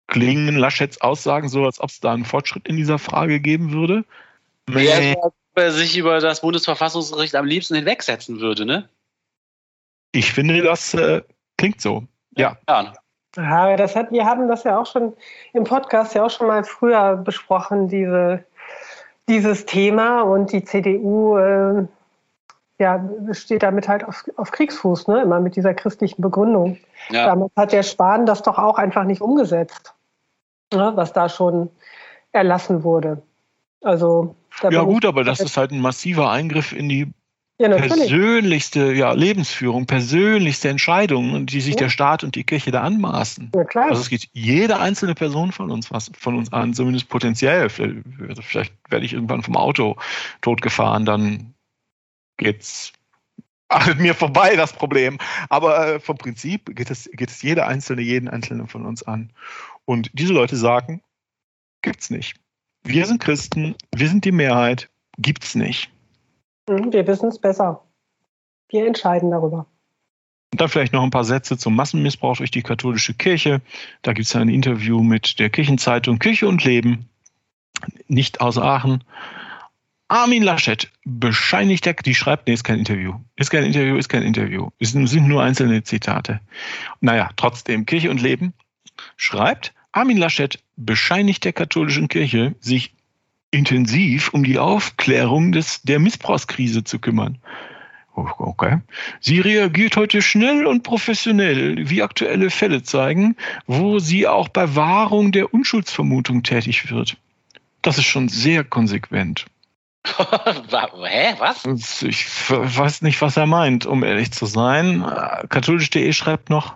Klingen Laschets Aussagen so, als ob es da einen Fortschritt in dieser Frage geben würde? Nee. Er sich über das Bundesverfassungsgericht am liebsten hinwegsetzen würde, ne? Ich finde, das äh, klingt so. Ja. ja. Ja, das hat, wir haben das ja auch schon im Podcast ja auch schon mal früher besprochen, diese, dieses Thema und die CDU äh, ja, steht damit halt auf, auf Kriegsfuß, ne? immer mit dieser christlichen Begründung. Ja. Damit hat der Spahn das doch auch einfach nicht umgesetzt, ne? was da schon erlassen wurde. Also, ja gut, aber das ist halt ein massiver Eingriff in die ja, persönlichste ja, Lebensführung, persönlichste Entscheidungen, die sich ja. der Staat und die Kirche da anmaßen. Ja, klar. Also es geht jede einzelne Person von uns was von uns an, zumindest potenziell. Also vielleicht werde ich irgendwann vom Auto totgefahren, dann geht's an mir vorbei, das Problem. Aber äh, vom Prinzip geht es, geht es jede einzelne, jeden einzelnen von uns an. Und diese Leute sagen, gibt's nicht. Wir sind Christen, wir sind die Mehrheit, gibt's nicht. Mhm, wir wissen es besser. Wir entscheiden darüber. Und dann vielleicht noch ein paar Sätze zum Massenmissbrauch durch die katholische Kirche. Da gibt es ein Interview mit der Kirchenzeitung Kirche und Leben, nicht aus Aachen. Armin Laschet bescheinigt, der, die schreibt, nee, ist kein Interview. Ist kein Interview, ist kein Interview. Es sind nur einzelne Zitate. Naja, trotzdem, Kirche und Leben schreibt, Armin Laschet bescheinigt der katholischen Kirche, sich intensiv um die Aufklärung des, der Missbrauchskrise zu kümmern. Oh, okay. Sie reagiert heute schnell und professionell, wie aktuelle Fälle zeigen, wo sie auch bei Wahrung der Unschuldsvermutung tätig wird. Das ist schon sehr konsequent. Hä, was? Ich weiß nicht, was er meint, um ehrlich zu sein. Katholisch.de schreibt noch,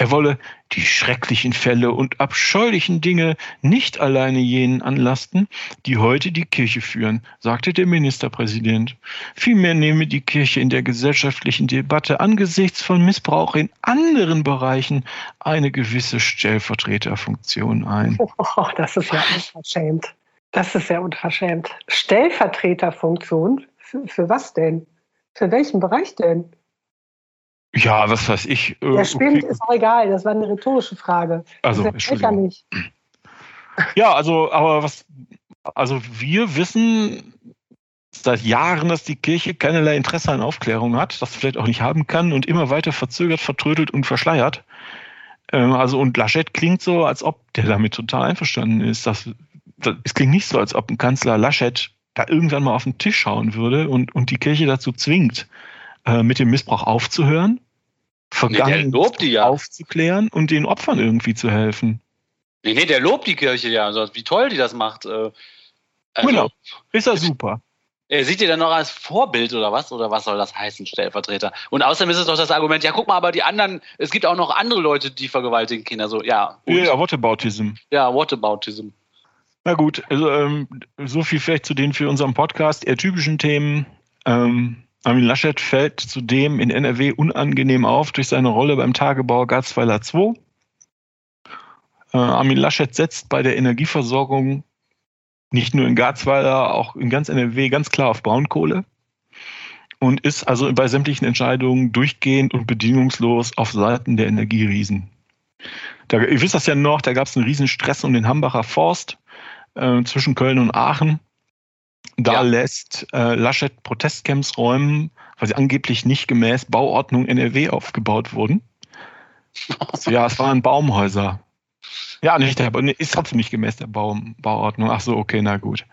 er wolle die schrecklichen Fälle und abscheulichen Dinge nicht alleine jenen anlasten, die heute die Kirche führen, sagte der Ministerpräsident. Vielmehr nehme die Kirche in der gesellschaftlichen Debatte angesichts von Missbrauch in anderen Bereichen eine gewisse Stellvertreterfunktion ein. Oh, das ist ja unverschämt. Das ist ja unverschämt. Stellvertreterfunktion? Für, für was denn? Für welchen Bereich denn? Ja, was weiß ich. Äh, Der Spind okay. ist auch egal, das war eine rhetorische Frage. Also, Entschuldigung. Ja, also, aber was, also wir wissen seit Jahren, dass die Kirche keinerlei Interesse an Aufklärung hat, das vielleicht auch nicht haben kann und immer weiter verzögert, vertrödelt und verschleiert. Ähm, also, und Laschet klingt so, als ob der damit total einverstanden ist. Das, das, es klingt nicht so, als ob ein Kanzler Laschet da irgendwann mal auf den Tisch schauen würde und, und die Kirche dazu zwingt, äh, mit dem Missbrauch aufzuhören, vergangen nee, ja. aufzuklären und den Opfern irgendwie zu helfen. Nee, nee, der lobt die Kirche ja, also, wie toll die das macht. Äh, also, genau, ist ja super. Er sieht ihr dann noch als Vorbild oder was? Oder was soll das heißen, Stellvertreter? Und außerdem ist es doch das Argument, ja, guck mal, aber die anderen, es gibt auch noch andere Leute, die vergewaltigen Kinder. So, ja. Ja, Whataboutism. Ja, Whataboutism. Na gut, also ähm, so viel vielleicht zu den für unseren Podcast eher typischen Themen. Ähm, Armin Laschet fällt zudem in NRW unangenehm auf durch seine Rolle beim Tagebau Garzweiler 2. Äh, Armin Laschet setzt bei der Energieversorgung nicht nur in Garzweiler, auch in ganz NRW ganz klar auf Braunkohle und ist also bei sämtlichen Entscheidungen durchgehend und bedingungslos auf Seiten der Energieriesen. Da, ihr wisst das ja noch, da gab es einen riesen Stress um den Hambacher Forst äh, zwischen Köln und Aachen. Da ja. lässt äh, Laschet Protestcamps räumen, weil sie angeblich nicht gemäß Bauordnung NRW aufgebaut wurden. Also, ja, es waren Baumhäuser. Ja, nicht der, ist trotzdem nicht gemäß der Bau, Bauordnung. Ach so, okay, na gut.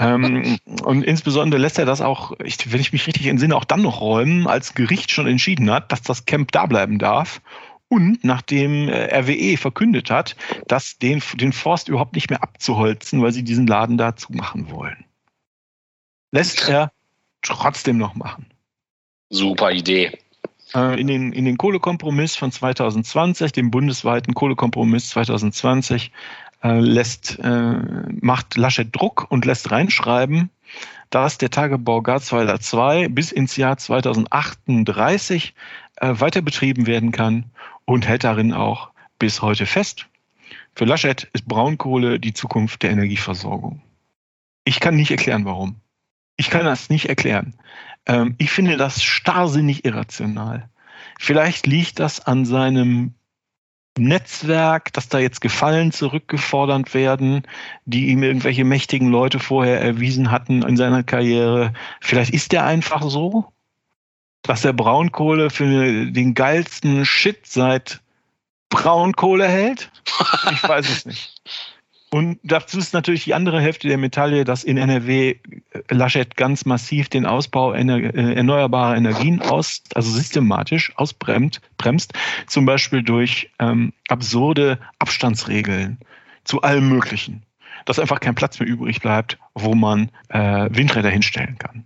ähm, und insbesondere lässt er das auch, ich, wenn ich mich richtig entsinne, auch dann noch räumen, als Gericht schon entschieden hat, dass das Camp da bleiben darf. Und nachdem äh, RWE verkündet hat, dass den, den Forst überhaupt nicht mehr abzuholzen, weil sie diesen Laden da zumachen wollen lässt er trotzdem noch machen. Super Idee. Äh, in den, in den Kohlekompromiss von 2020, dem bundesweiten Kohlekompromiss 2020, äh, lässt, äh, macht Laschet Druck und lässt reinschreiben, dass der Tagebau Garzweiler 2 bis ins Jahr 2038 äh, weiter betrieben werden kann und hält darin auch bis heute fest. Für Laschet ist Braunkohle die Zukunft der Energieversorgung. Ich kann nicht erklären, warum. Ich kann das nicht erklären. Ähm, ich finde das starrsinnig irrational. Vielleicht liegt das an seinem Netzwerk, dass da jetzt Gefallen zurückgefordert werden, die ihm irgendwelche mächtigen Leute vorher erwiesen hatten in seiner Karriere. Vielleicht ist er einfach so, dass er Braunkohle für den geilsten Shit seit Braunkohle hält. Ich weiß es nicht. Und dazu ist natürlich die andere Hälfte der Medaille, dass in NRW äh, Laschet ganz massiv den Ausbau äh, erneuerbarer Energien aus, also systematisch ausbremst, bremst, zum Beispiel durch ähm, absurde Abstandsregeln zu allem Möglichen. Dass einfach kein Platz mehr übrig bleibt, wo man äh, Windräder hinstellen kann.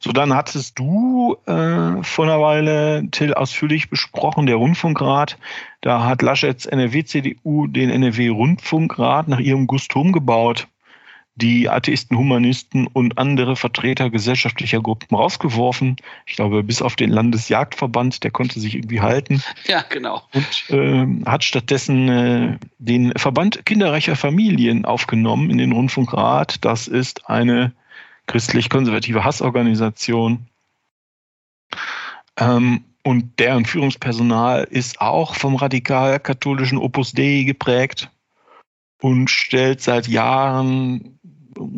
So, dann hattest du äh, vor einer Weile, Till, ausführlich besprochen, der Rundfunkrat. Da hat Laschets NRW-CDU den NRW-Rundfunkrat nach ihrem Gusto umgebaut, die Atheisten, Humanisten und andere Vertreter gesellschaftlicher Gruppen rausgeworfen. Ich glaube, bis auf den Landesjagdverband, der konnte sich irgendwie halten. Ja, genau. Und äh, hat stattdessen äh, den Verband kinderreicher Familien aufgenommen in den Rundfunkrat. Das ist eine christlich-konservative Hassorganisation. Ähm, und deren Führungspersonal ist auch vom radikal-katholischen Opus Dei geprägt und stellt seit Jahren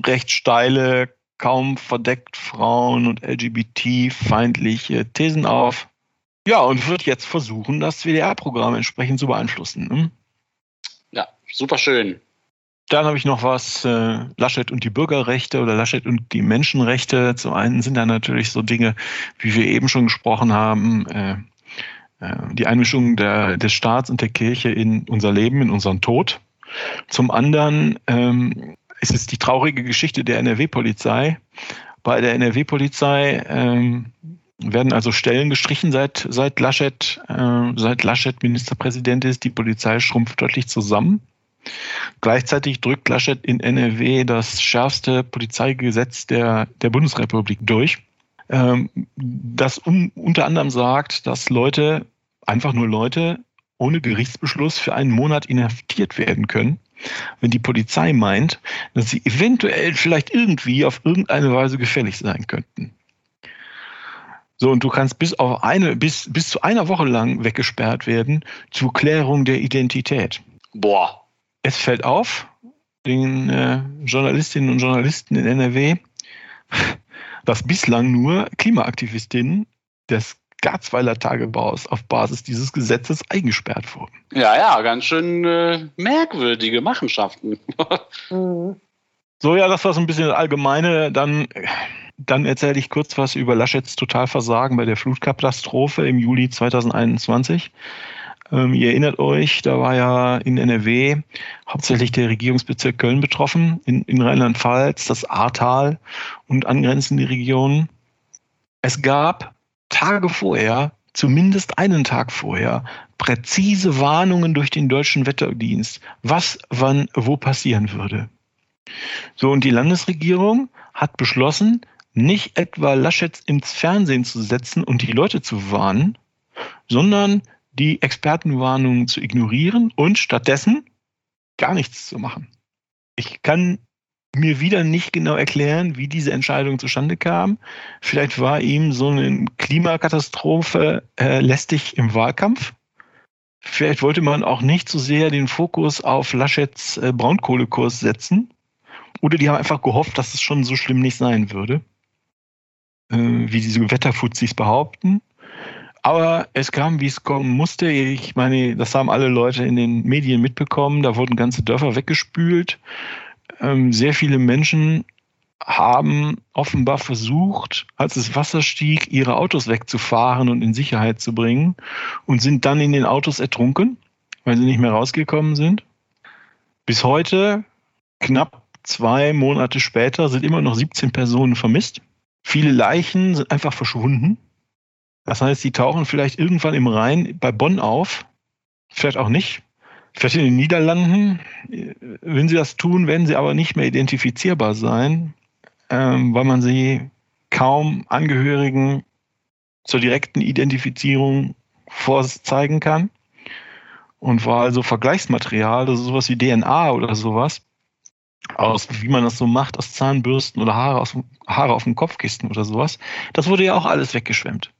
recht steile, kaum verdeckt Frauen- und LGBT-feindliche Thesen auf. Ja, und wird jetzt versuchen, das WDR-Programm entsprechend zu beeinflussen. Ne? Ja, super schön. Dann habe ich noch was, äh, Laschet und die Bürgerrechte oder Laschet und die Menschenrechte. Zum einen sind da natürlich so Dinge, wie wir eben schon gesprochen haben, äh, äh, die Einmischung der, des Staats und der Kirche in unser Leben, in unseren Tod. Zum anderen ähm, ist es die traurige Geschichte der NRW-Polizei. Bei der NRW-Polizei ähm, werden also Stellen gestrichen seit, seit Laschet, äh, seit Laschet Ministerpräsident ist. Die Polizei schrumpft deutlich zusammen. Gleichzeitig drückt Laschet in NRW das schärfste Polizeigesetz der, der Bundesrepublik durch, ähm, das un, unter anderem sagt, dass Leute, einfach nur Leute, ohne Gerichtsbeschluss für einen Monat inhaftiert werden können, wenn die Polizei meint, dass sie eventuell vielleicht irgendwie auf irgendeine Weise gefährlich sein könnten. So, und du kannst bis auf eine, bis, bis zu einer Woche lang weggesperrt werden zur Klärung der Identität. Boah. Es fällt auf, den äh, Journalistinnen und Journalisten in NRW, dass bislang nur Klimaaktivistinnen des Garzweiler Tagebaus auf Basis dieses Gesetzes eingesperrt wurden. Ja, ja, ganz schön äh, merkwürdige Machenschaften. Mhm. so, ja, das war so ein bisschen das Allgemeine. Dann, dann erzähle ich kurz was über Laschets Totalversagen bei der Flutkatastrophe im Juli 2021. Ähm, ihr erinnert euch, da war ja in NRW hauptsächlich der Regierungsbezirk Köln betroffen, in, in Rheinland-Pfalz, das Ahrtal und angrenzende Regionen. Es gab Tage vorher, zumindest einen Tag vorher, präzise Warnungen durch den deutschen Wetterdienst, was wann wo passieren würde. So, und die Landesregierung hat beschlossen, nicht etwa Laschet ins Fernsehen zu setzen und die Leute zu warnen, sondern die Expertenwarnungen zu ignorieren und stattdessen gar nichts zu machen. Ich kann mir wieder nicht genau erklären, wie diese Entscheidung zustande kam. Vielleicht war ihm so eine Klimakatastrophe äh, lästig im Wahlkampf. Vielleicht wollte man auch nicht so sehr den Fokus auf Laschets äh, Braunkohlekurs setzen. Oder die haben einfach gehofft, dass es schon so schlimm nicht sein würde, äh, wie diese Wetterfuzis behaupten. Aber es kam, wie es kommen musste. Ich meine, das haben alle Leute in den Medien mitbekommen. Da wurden ganze Dörfer weggespült. Ähm, sehr viele Menschen haben offenbar versucht, als das Wasser stieg, ihre Autos wegzufahren und in Sicherheit zu bringen und sind dann in den Autos ertrunken, weil sie nicht mehr rausgekommen sind. Bis heute, knapp zwei Monate später, sind immer noch 17 Personen vermisst. Viele Leichen sind einfach verschwunden. Das heißt, sie tauchen vielleicht irgendwann im Rhein bei Bonn auf, vielleicht auch nicht. Vielleicht in den Niederlanden. Wenn sie das tun, werden sie aber nicht mehr identifizierbar sein, ähm, weil man sie kaum Angehörigen zur direkten Identifizierung vorzeigen kann. Und war also Vergleichsmaterial, also sowas wie DNA oder sowas, aus, wie man das so macht, aus Zahnbürsten oder Haare, aus, Haare auf dem Kopfkissen oder sowas, das wurde ja auch alles weggeschwemmt.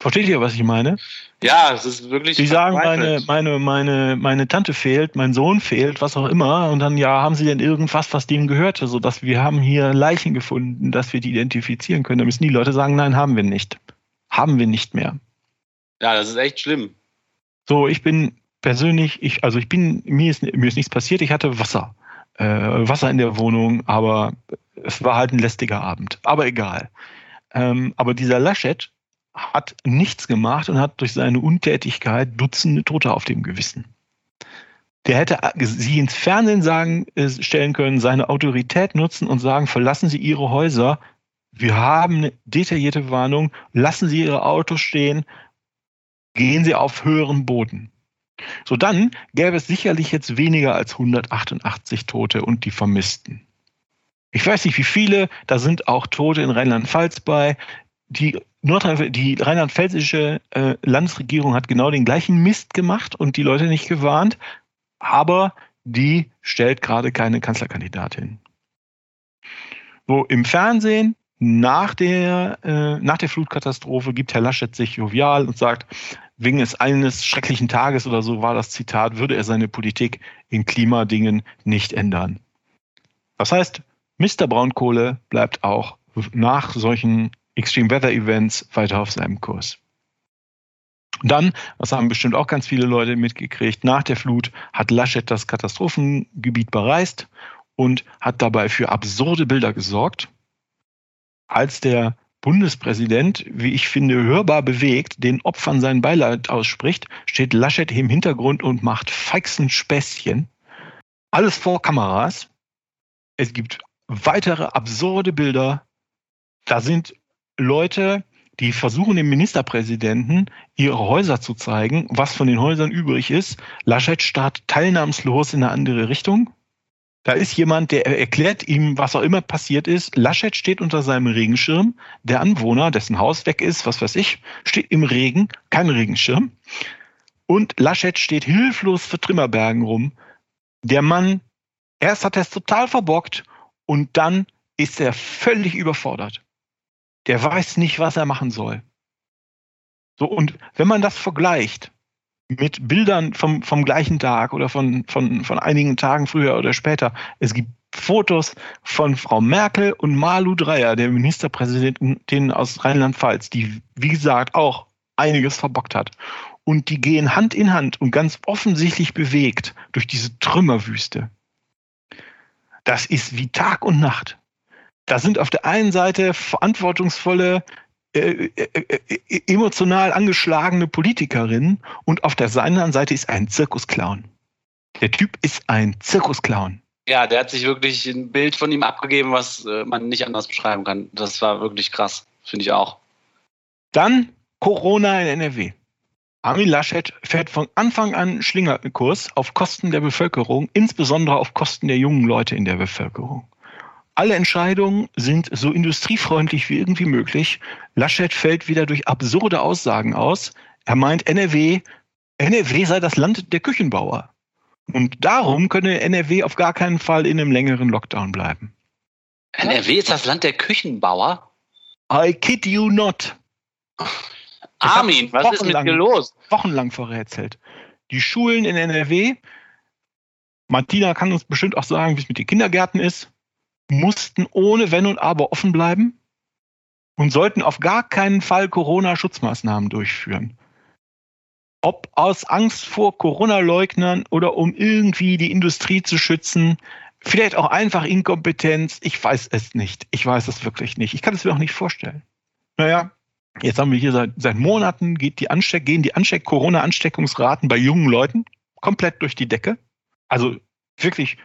Versteht ihr, was ich meine? Ja, es ist wirklich. Die sagen, meine, meine, meine, meine Tante fehlt, mein Sohn fehlt, was auch immer. Und dann, ja, haben sie denn irgendwas, was denen gehörte, so dass wir haben hier Leichen gefunden, dass wir die identifizieren können. Da müssen die Leute sagen, nein, haben wir nicht. Haben wir nicht mehr. Ja, das ist echt schlimm. So, ich bin persönlich, ich, also ich bin, mir ist, mir ist nichts passiert. Ich hatte Wasser. Äh, Wasser in der Wohnung, aber es war halt ein lästiger Abend. Aber egal. Ähm, aber dieser Laschet, hat nichts gemacht und hat durch seine Untätigkeit Dutzende Tote auf dem Gewissen. Der hätte sie ins Fernsehen sagen, äh, stellen können, seine Autorität nutzen und sagen, verlassen Sie Ihre Häuser. Wir haben eine detaillierte Warnung. Lassen Sie Ihre Autos stehen. Gehen Sie auf höheren Boden. So dann gäbe es sicherlich jetzt weniger als 188 Tote und die Vermissten. Ich weiß nicht, wie viele, da sind auch Tote in Rheinland-Pfalz bei. Die die rheinland-pfälzische äh, Landesregierung hat genau den gleichen Mist gemacht und die Leute nicht gewarnt, aber die stellt gerade keine Kanzlerkandidatin. So im Fernsehen nach der, äh, nach der Flutkatastrophe gibt Herr Laschet sich jovial und sagt, wegen es eines schrecklichen Tages oder so war das Zitat, würde er seine Politik in Klimadingen nicht ändern. Das heißt, Mr. Braunkohle bleibt auch nach solchen Extreme Weather Events weiter auf seinem Kurs. Dann, das haben bestimmt auch ganz viele Leute mitgekriegt, nach der Flut hat Laschet das Katastrophengebiet bereist und hat dabei für absurde Bilder gesorgt. Als der Bundespräsident, wie ich finde, hörbar bewegt, den Opfern sein Beileid ausspricht, steht Laschet im Hintergrund und macht feixen Späßchen. Alles vor Kameras. Es gibt weitere absurde Bilder. Da sind Leute, die versuchen dem Ministerpräsidenten ihre Häuser zu zeigen, was von den Häusern übrig ist. Laschet starrt teilnahmslos in eine andere Richtung. Da ist jemand, der erklärt ihm, was auch immer passiert ist. Laschet steht unter seinem Regenschirm. Der Anwohner, dessen Haus weg ist, was weiß ich, steht im Regen, kein Regenschirm. Und Laschet steht hilflos für Trimmerbergen rum. Der Mann, erst hat er es total verbockt und dann ist er völlig überfordert der weiß nicht, was er machen soll. So, und wenn man das vergleicht mit Bildern vom, vom gleichen Tag oder von, von, von einigen Tagen früher oder später, es gibt Fotos von Frau Merkel und Malu Dreyer, der Ministerpräsidentin aus Rheinland-Pfalz, die, wie gesagt, auch einiges verbockt hat. Und die gehen Hand in Hand und ganz offensichtlich bewegt durch diese Trümmerwüste. Das ist wie Tag und Nacht. Da sind auf der einen Seite verantwortungsvolle, äh, äh, äh, emotional angeschlagene Politikerinnen und auf der anderen Seite ist ein Zirkusclown. Der Typ ist ein Zirkusclown. Ja, der hat sich wirklich ein Bild von ihm abgegeben, was äh, man nicht anders beschreiben kann. Das war wirklich krass, finde ich auch. Dann Corona in NRW. Armin Laschet fährt von Anfang an Schlingerkurs auf Kosten der Bevölkerung, insbesondere auf Kosten der jungen Leute in der Bevölkerung. Alle Entscheidungen sind so industriefreundlich wie irgendwie möglich. Laschet fällt wieder durch absurde Aussagen aus. Er meint, NRW, NRW sei das Land der Küchenbauer. Und darum könne NRW auf gar keinen Fall in einem längeren Lockdown bleiben. NRW ist das Land der Küchenbauer? I kid you not. Armin, was ist mit dir los? Wochenlang verrätselt. Die Schulen in NRW, Martina kann uns bestimmt auch sagen, wie es mit den Kindergärten ist mussten ohne Wenn und Aber offen bleiben und sollten auf gar keinen Fall Corona-Schutzmaßnahmen durchführen. Ob aus Angst vor Corona-Leugnern oder um irgendwie die Industrie zu schützen, vielleicht auch einfach Inkompetenz, ich weiß es nicht. Ich weiß es wirklich nicht. Ich kann es mir auch nicht vorstellen. Naja, jetzt haben wir hier seit, seit Monaten geht die Ansteck, gehen die Ansteck, Corona-Ansteckungsraten bei jungen Leuten komplett durch die Decke. Also wirklich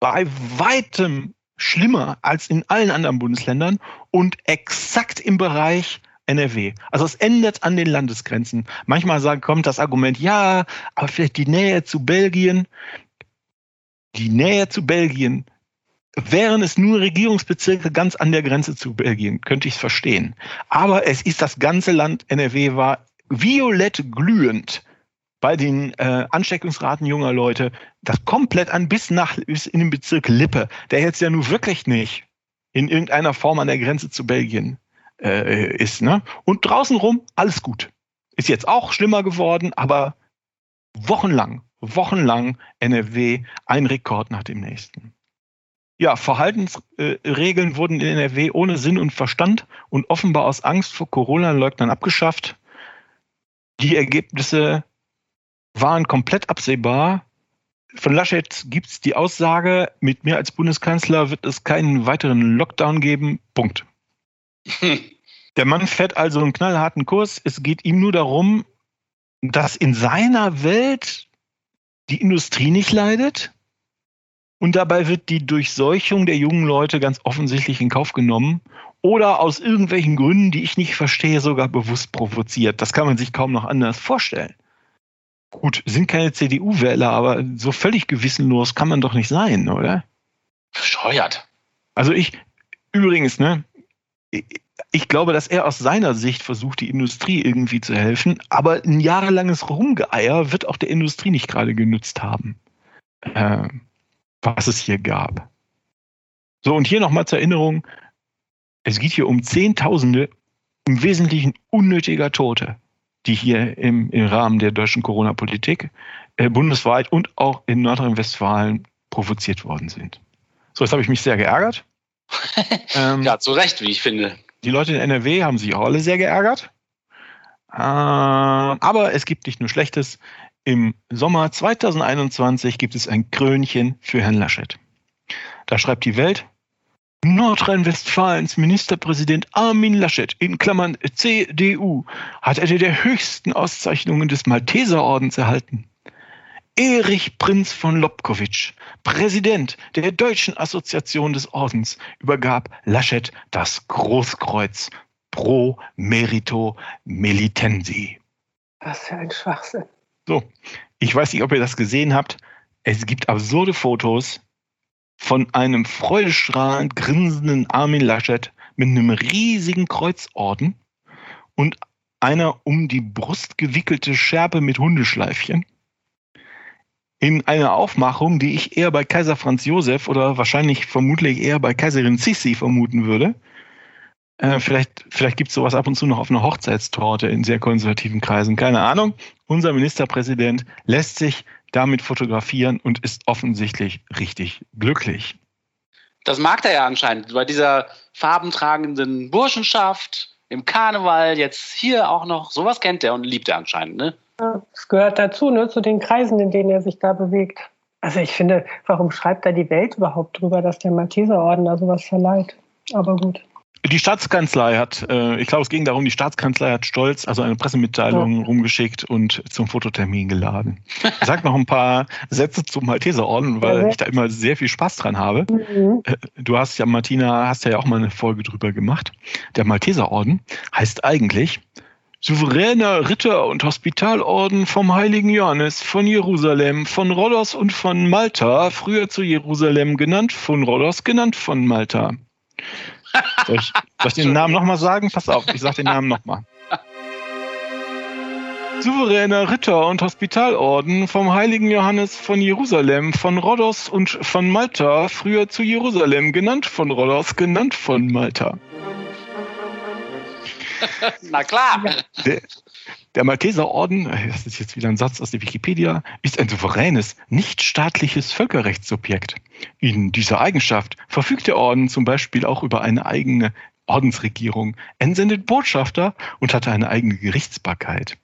bei weitem schlimmer als in allen anderen Bundesländern und exakt im Bereich NRW. Also es endet an den Landesgrenzen. Manchmal sagt, kommt das Argument, ja, aber vielleicht die Nähe zu Belgien. Die Nähe zu Belgien, wären es nur Regierungsbezirke ganz an der Grenze zu Belgien, könnte ich es verstehen. Aber es ist das ganze Land NRW war violett glühend bei den äh, Ansteckungsraten junger Leute das komplett an bis nach bis in den Bezirk Lippe, der jetzt ja nun wirklich nicht in irgendeiner Form an der Grenze zu Belgien äh, ist. Ne? Und draußen rum alles gut. Ist jetzt auch schlimmer geworden, aber wochenlang, wochenlang NRW ein Rekord nach dem nächsten. Ja, Verhaltensregeln äh, wurden in NRW ohne Sinn und Verstand und offenbar aus Angst vor Corona-Leugnern abgeschafft. Die Ergebnisse waren komplett absehbar. Von Laschet gibt es die Aussage, mit mir als Bundeskanzler wird es keinen weiteren Lockdown geben. Punkt. Der Mann fährt also einen knallharten Kurs. Es geht ihm nur darum, dass in seiner Welt die Industrie nicht leidet. Und dabei wird die Durchseuchung der jungen Leute ganz offensichtlich in Kauf genommen oder aus irgendwelchen Gründen, die ich nicht verstehe, sogar bewusst provoziert. Das kann man sich kaum noch anders vorstellen. Gut, sind keine CDU-Wähler, aber so völlig gewissenlos kann man doch nicht sein, oder? Bescheuert. Also ich, übrigens, ne, ich glaube, dass er aus seiner Sicht versucht, die Industrie irgendwie zu helfen, aber ein jahrelanges Rumgeeier wird auch der Industrie nicht gerade genützt haben, äh, was es hier gab. So, und hier nochmal zur Erinnerung, es geht hier um Zehntausende, im Wesentlichen unnötiger Tote die hier im, im Rahmen der deutschen Corona-Politik äh, bundesweit und auch in Nordrhein-Westfalen provoziert worden sind. So, jetzt habe ich mich sehr geärgert. ähm, ja, zu Recht, wie ich finde. Die Leute in NRW haben sich auch alle sehr geärgert. Äh, aber es gibt nicht nur Schlechtes. Im Sommer 2021 gibt es ein Krönchen für Herrn Laschet. Da schreibt die Welt, Nordrhein-Westfalens Ministerpräsident Armin Laschet in Klammern CDU hat eine der höchsten Auszeichnungen des Malteserordens erhalten. Erich Prinz von Lobkowitsch, Präsident der Deutschen Assoziation des Ordens, übergab Laschet das Großkreuz pro Merito Melitensi. Was für ein Schwachsinn. So, ich weiß nicht, ob ihr das gesehen habt. Es gibt absurde Fotos von einem freudestrahlend grinsenden Armin Laschet mit einem riesigen Kreuzorden und einer um die Brust gewickelte Schärpe mit Hundeschleifchen. In einer Aufmachung, die ich eher bei Kaiser Franz Josef oder wahrscheinlich vermutlich eher bei Kaiserin Sissi vermuten würde. Äh, vielleicht vielleicht gibt es sowas ab und zu noch auf einer Hochzeitstorte in sehr konservativen Kreisen. Keine Ahnung. Unser Ministerpräsident lässt sich damit fotografieren und ist offensichtlich richtig glücklich. Das mag er ja anscheinend. Bei dieser farbentragenden Burschenschaft, im Karneval, jetzt hier auch noch. Sowas kennt er und liebt er anscheinend, ne? Ja, das gehört dazu, ne, zu den Kreisen, in denen er sich da bewegt. Also ich finde, warum schreibt da die Welt überhaupt drüber, dass der Malteserorden da sowas verleiht? Aber gut. Die Staatskanzlei hat, äh, ich glaube, es ging darum, die Staatskanzlei hat stolz, also eine Pressemitteilung ja. rumgeschickt und zum Fototermin geladen. Ich sag noch ein paar Sätze zum Malteserorden, weil ja, ich da immer sehr viel Spaß dran habe. Mhm. Äh, du hast ja, Martina, hast ja auch mal eine Folge drüber gemacht. Der Malteserorden heißt eigentlich Souveräner Ritter und Hospitalorden vom Heiligen Johannes von Jerusalem, von Rhodos und von Malta, früher zu Jerusalem genannt, von Rhodos genannt von Malta. Soll ich, soll ich den Namen nochmal sagen? Pass auf, ich sag den Namen nochmal. Souveräner Ritter und Hospitalorden vom heiligen Johannes von Jerusalem, von Rhodos und von Malta, früher zu Jerusalem, genannt von Rhodos, genannt von Malta. Na klar. Der, der Malteserorden, das ist jetzt wieder ein Satz aus der Wikipedia, ist ein souveränes, nichtstaatliches Völkerrechtssubjekt. In dieser Eigenschaft verfügt der Orden zum Beispiel auch über eine eigene Ordensregierung, entsendet Botschafter und hat eine eigene Gerichtsbarkeit.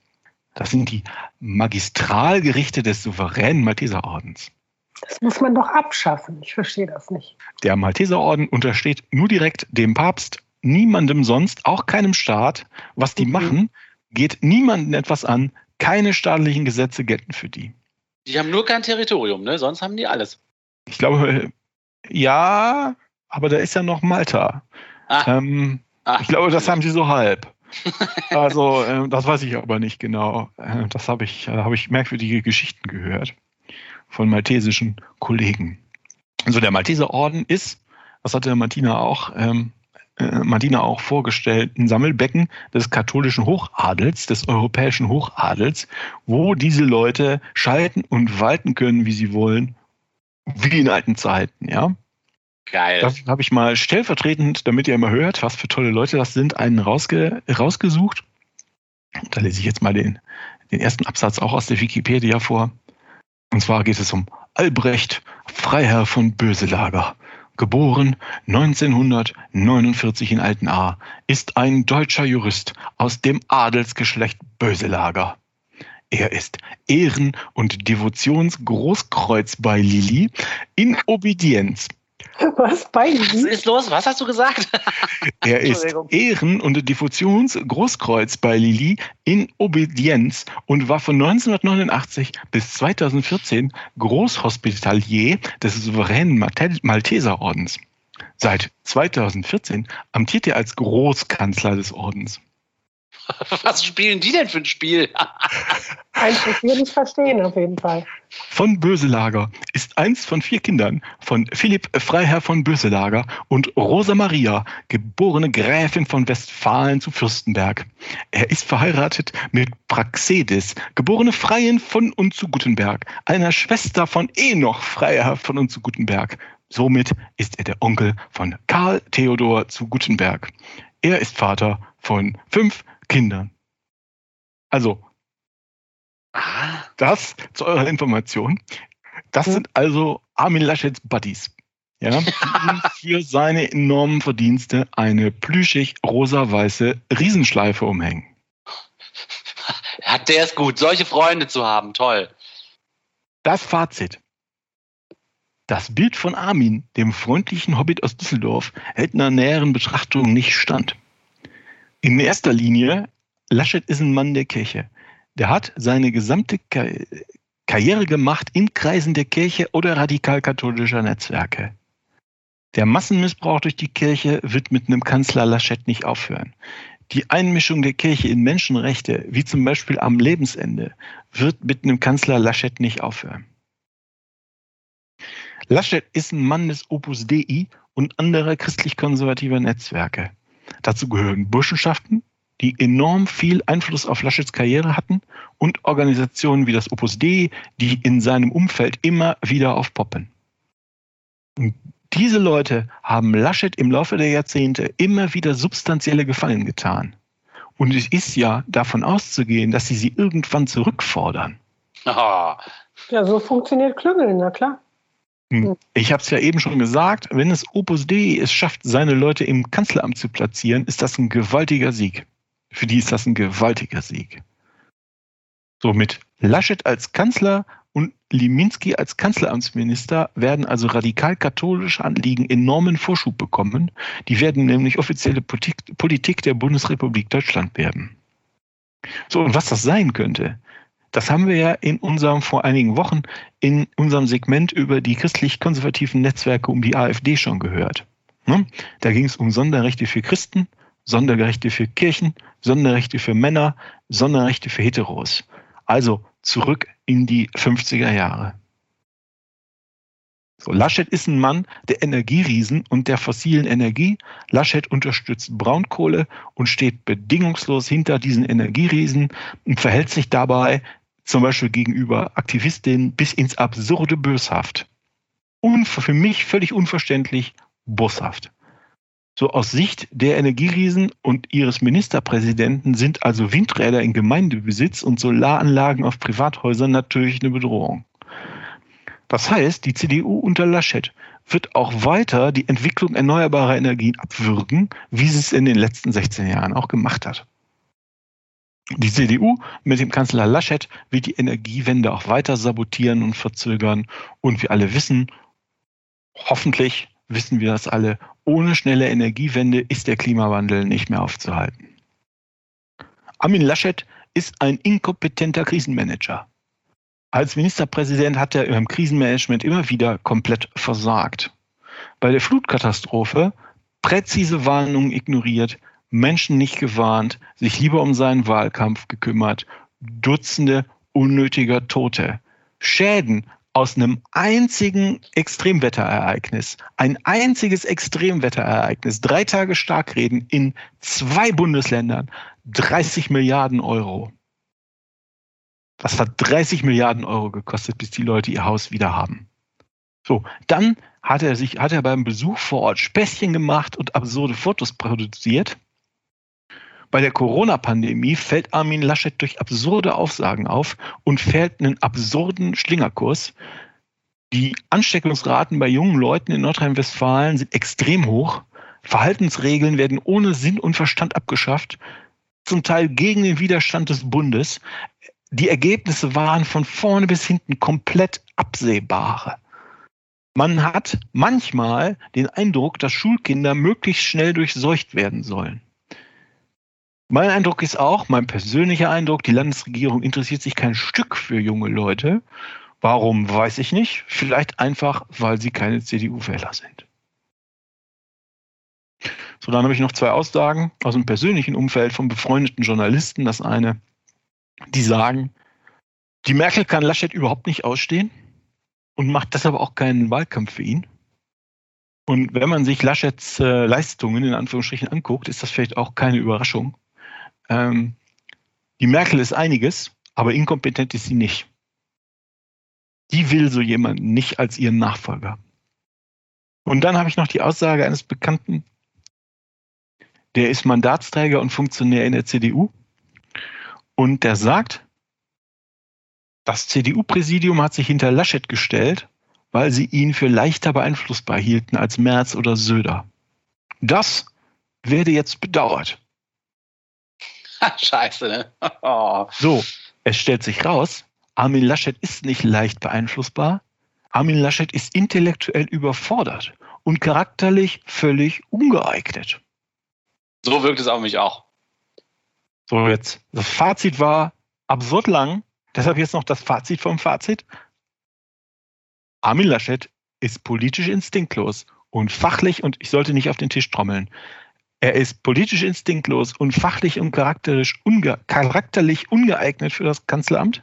Das sind die Magistralgerichte des souveränen Malteserordens. Das muss man doch abschaffen. Ich verstehe das nicht. Der Malteserorden untersteht nur direkt dem Papst, niemandem sonst, auch keinem Staat. Was die mhm. machen, geht niemanden etwas an. Keine staatlichen Gesetze gelten für die. Die haben nur kein Territorium, ne? Sonst haben die alles. Ich glaube, ja, aber da ist ja noch Malta. Ah. Ähm, ah. Ich glaube, das haben sie so halb. Also, äh, das weiß ich aber nicht genau. Äh, das habe ich, äh, habe ich merkwürdige Geschichten gehört von maltesischen Kollegen. Also der Malteserorden ist, das hatte Martina auch, ähm, äh, Martina auch vorgestellt, ein Sammelbecken des katholischen Hochadels, des europäischen Hochadels, wo diese Leute schalten und walten können, wie sie wollen, wie in alten Zeiten, ja. Geil. Das habe ich mal stellvertretend, damit ihr immer hört, was für tolle Leute das sind, einen rausge rausgesucht. Da lese ich jetzt mal den, den ersten Absatz auch aus der Wikipedia vor. Und zwar geht es um Albrecht, Freiherr von Böselager geboren 1949 in Altenahr, ist ein deutscher Jurist aus dem Adelsgeschlecht Böselager. Er ist Ehren- und Devotionsgroßkreuz bei Lili in Obedienz was bei ihm? Was ist los? Was hast du gesagt? Er ist Ehren- und Diffusionsgroßkreuz bei Lili in Obedienz und war von 1989 bis 2014 Großhospitalier des souveränen Malteserordens. Seit 2014 amtiert er als Großkanzler des Ordens. Was spielen die denn für ein Spiel? Eins, was wir nicht verstehen, auf jeden Fall. Von Böselager ist eins von vier Kindern von Philipp Freiherr von Böselager und Rosa Maria, geborene Gräfin von Westfalen zu Fürstenberg. Er ist verheiratet mit Praxedis, geborene Freien von und zu Gutenberg, einer Schwester von Enoch Freiherr von und zu Gutenberg. Somit ist er der Onkel von Karl Theodor zu Gutenberg. Er ist Vater von fünf Kindern. Also, ah. das zu eurer Information. Das sind also Armin Laschets Buddies. Ja, für seine enormen Verdienste eine plüschig rosa-weiße Riesenschleife umhängen. Hat der es gut, solche Freunde zu haben, toll. Das Fazit. Das Bild von Armin, dem freundlichen Hobbit aus Düsseldorf, hält einer näheren Betrachtung nicht stand. In erster Linie, Laschet ist ein Mann der Kirche. Der hat seine gesamte Karriere gemacht in Kreisen der Kirche oder radikal-katholischer Netzwerke. Der Massenmissbrauch durch die Kirche wird mit einem Kanzler Laschet nicht aufhören. Die Einmischung der Kirche in Menschenrechte, wie zum Beispiel am Lebensende, wird mit einem Kanzler Laschet nicht aufhören. Laschet ist ein Mann des Opus Dei und anderer christlich-konservativer Netzwerke. Dazu gehören Burschenschaften, die enorm viel Einfluss auf Laschets Karriere hatten und Organisationen wie das Opus Dei, die in seinem Umfeld immer wieder aufpoppen. Und diese Leute haben Laschet im Laufe der Jahrzehnte immer wieder substanzielle Gefallen getan. Und es ist ja davon auszugehen, dass sie sie irgendwann zurückfordern. Ja, so funktioniert Klüngeln, na klar. Hm. Ich habe es ja eben schon gesagt, wenn es Opus Dei es schafft, seine Leute im Kanzleramt zu platzieren, ist das ein gewaltiger Sieg. Für die ist das ein gewaltiger Sieg. So mit Laschet als Kanzler und Liminski als Kanzleramtsminister werden also radikal-katholische Anliegen enormen Vorschub bekommen. Die werden nämlich offizielle Politik der Bundesrepublik Deutschland werden. So, und was das sein könnte, das haben wir ja in unserem vor einigen Wochen in unserem Segment über die christlich-konservativen Netzwerke um die AfD schon gehört. Ne? Da ging es um Sonderrechte für Christen, Sonderrechte für Kirchen, Sonderrechte für Männer, Sonderrechte für Heteros. Also zurück in die 50er Jahre. So, Laschet ist ein Mann der Energieriesen und der fossilen Energie. Laschet unterstützt Braunkohle und steht bedingungslos hinter diesen Energieriesen und verhält sich dabei zum Beispiel gegenüber Aktivistinnen bis ins absurde böshaft. Und für mich völlig unverständlich boshaft. So aus Sicht der Energieriesen und ihres Ministerpräsidenten sind also Windräder in Gemeindebesitz und Solaranlagen auf Privathäusern natürlich eine Bedrohung. Das heißt, die CDU unter Laschet wird auch weiter die Entwicklung erneuerbarer Energien abwürgen, wie sie es in den letzten 16 Jahren auch gemacht hat. Die CDU mit dem Kanzler Laschet wird die Energiewende auch weiter sabotieren und verzögern. Und wir alle wissen, hoffentlich wissen wir das alle, ohne schnelle Energiewende ist der Klimawandel nicht mehr aufzuhalten. Armin Laschet ist ein inkompetenter Krisenmanager. Als Ministerpräsident hat er im Krisenmanagement immer wieder komplett versagt. Bei der Flutkatastrophe präzise Warnungen ignoriert, Menschen nicht gewarnt, sich lieber um seinen Wahlkampf gekümmert, Dutzende unnötiger Tote. Schäden aus einem einzigen Extremwetterereignis, ein einziges Extremwetterereignis, drei Tage Starkreden in zwei Bundesländern, 30 Milliarden Euro. Das hat 30 Milliarden Euro gekostet, bis die Leute ihr Haus wieder haben. So, dann hat er sich, hat er beim Besuch vor Ort Späßchen gemacht und absurde Fotos produziert. Bei der Corona-Pandemie fällt Armin Laschet durch absurde Aufsagen auf und fährt einen absurden Schlingerkurs. Die Ansteckungsraten bei jungen Leuten in Nordrhein-Westfalen sind extrem hoch. Verhaltensregeln werden ohne Sinn und Verstand abgeschafft, zum Teil gegen den Widerstand des Bundes. Die Ergebnisse waren von vorne bis hinten komplett absehbare. Man hat manchmal den Eindruck, dass Schulkinder möglichst schnell durchseucht werden sollen. Mein Eindruck ist auch, mein persönlicher Eindruck, die Landesregierung interessiert sich kein Stück für junge Leute. Warum, weiß ich nicht. Vielleicht einfach, weil sie keine CDU-Wähler sind. So, dann habe ich noch zwei Aussagen aus dem persönlichen Umfeld von befreundeten Journalisten. Das eine, die sagen, die Merkel kann Laschet überhaupt nicht ausstehen und macht deshalb auch keinen Wahlkampf für ihn. Und wenn man sich Laschets äh, Leistungen in Anführungsstrichen anguckt, ist das vielleicht auch keine Überraschung. Ähm, die Merkel ist einiges, aber inkompetent ist sie nicht. Die will so jemanden nicht als ihren Nachfolger. Und dann habe ich noch die Aussage eines Bekannten, der ist Mandatsträger und Funktionär in der CDU. Und der sagt, das CDU-Präsidium hat sich hinter Laschet gestellt, weil sie ihn für leichter beeinflussbar hielten als Merz oder Söder. Das werde jetzt bedauert. Scheiße, ne? Oh. So, es stellt sich raus, Armin Laschet ist nicht leicht beeinflussbar. Armin Laschet ist intellektuell überfordert und charakterlich völlig ungeeignet. So wirkt es auf mich auch. So, jetzt. Das Fazit war absurd lang. Deshalb jetzt noch das Fazit vom Fazit. Armin Laschet ist politisch instinktlos und fachlich, und ich sollte nicht auf den Tisch trommeln, er ist politisch instinktlos und fachlich und charakterisch unge charakterlich ungeeignet für das Kanzleramt.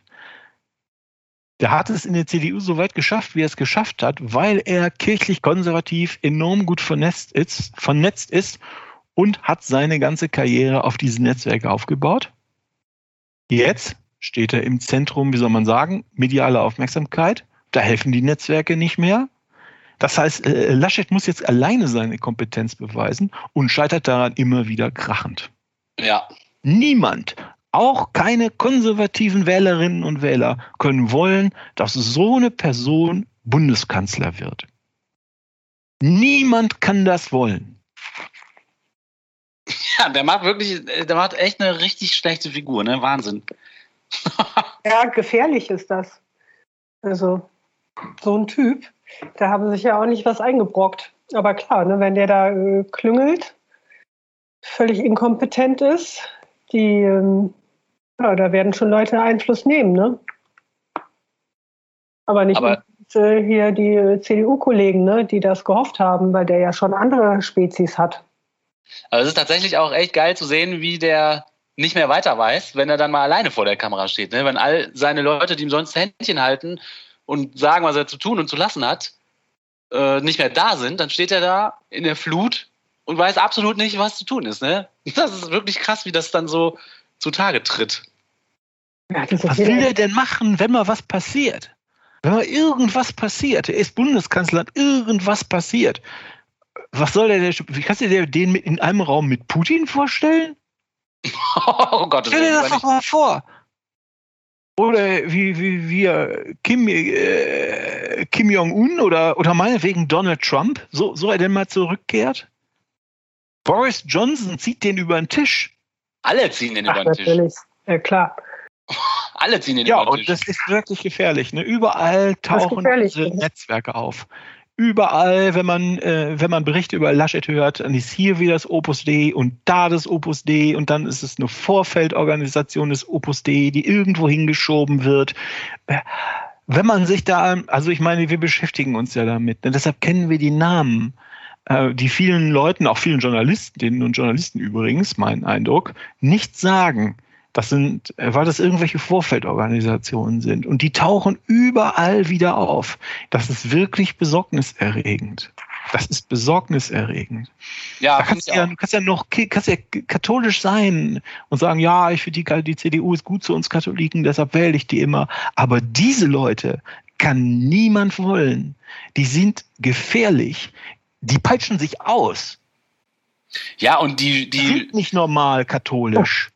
Der hat es in der CDU so weit geschafft, wie er es geschafft hat, weil er kirchlich konservativ enorm gut vernetzt ist, vernetzt ist und hat seine ganze Karriere auf diese Netzwerke aufgebaut. Jetzt steht er im Zentrum, wie soll man sagen, mediale Aufmerksamkeit. Da helfen die Netzwerke nicht mehr. Das heißt, äh, Laschet muss jetzt alleine seine Kompetenz beweisen und scheitert daran immer wieder krachend. Ja. Niemand, auch keine konservativen Wählerinnen und Wähler, können wollen, dass so eine Person Bundeskanzler wird. Niemand kann das wollen. Ja, der macht wirklich, der macht echt eine richtig schlechte Figur, ne? Wahnsinn. ja, gefährlich ist das. Also, so ein Typ. Da haben sich ja auch nicht was eingebrockt. Aber klar, ne, wenn der da äh, klüngelt, völlig inkompetent ist, die, ähm, ja, da werden schon Leute Einfluss nehmen, ne? Aber nicht Aber mit, äh, hier die CDU-Kollegen, ne, die das gehofft haben, weil der ja schon andere Spezies hat. Also es ist tatsächlich auch echt geil zu sehen, wie der nicht mehr weiter weiß, wenn er dann mal alleine vor der Kamera steht. Ne? Wenn all seine Leute, die ihm sonst Händchen halten, und sagen, was er zu tun und zu lassen hat, äh, nicht mehr da sind, dann steht er da in der Flut und weiß absolut nicht, was zu tun ist. Ne? Das ist wirklich krass, wie das dann so zutage tritt. Ja, was will der denn machen, wenn mal was passiert? Wenn mal irgendwas passiert, er ist Bundeskanzler, irgendwas passiert. Was soll der, wie kannst du dir den in einem Raum mit Putin vorstellen? Oh Gott, Stell dir das doch mal vor. Oder wie, wie, wie Kim, äh, Kim Jong-un oder, oder meinetwegen Donald Trump, so, so er denn mal zurückkehrt? Boris Johnson zieht den über den Tisch. Alle ziehen den Ach, über den Tisch. Natürlich. Ja, klar. Alle ziehen den ja, über den Tisch. Ja, und das ist wirklich gefährlich. Ne? Überall tauchen diese Netzwerke auf überall, wenn man, äh, wenn man Berichte über Laschet hört, dann ist hier wieder das Opus D und da das Opus D und dann ist es eine Vorfeldorganisation des Opus D, die irgendwo hingeschoben wird. Äh, wenn man sich da, also ich meine, wir beschäftigen uns ja damit, ne? deshalb kennen wir die Namen äh, die vielen Leuten, auch vielen Journalistinnen und Journalisten übrigens, mein Eindruck, nicht sagen. Das sind, äh, weil das irgendwelche Vorfeldorganisationen sind. Und die tauchen überall wieder auf. Das ist wirklich besorgniserregend. Das ist besorgniserregend. Ja, da kannst du ja, kannst ja noch kannst ja katholisch sein und sagen, ja, ich finde die, die CDU ist gut zu uns Katholiken, deshalb wähle ich die immer. Aber diese Leute kann niemand wollen. Die sind gefährlich. Die peitschen sich aus. Ja, und die, die, die sind nicht normal katholisch.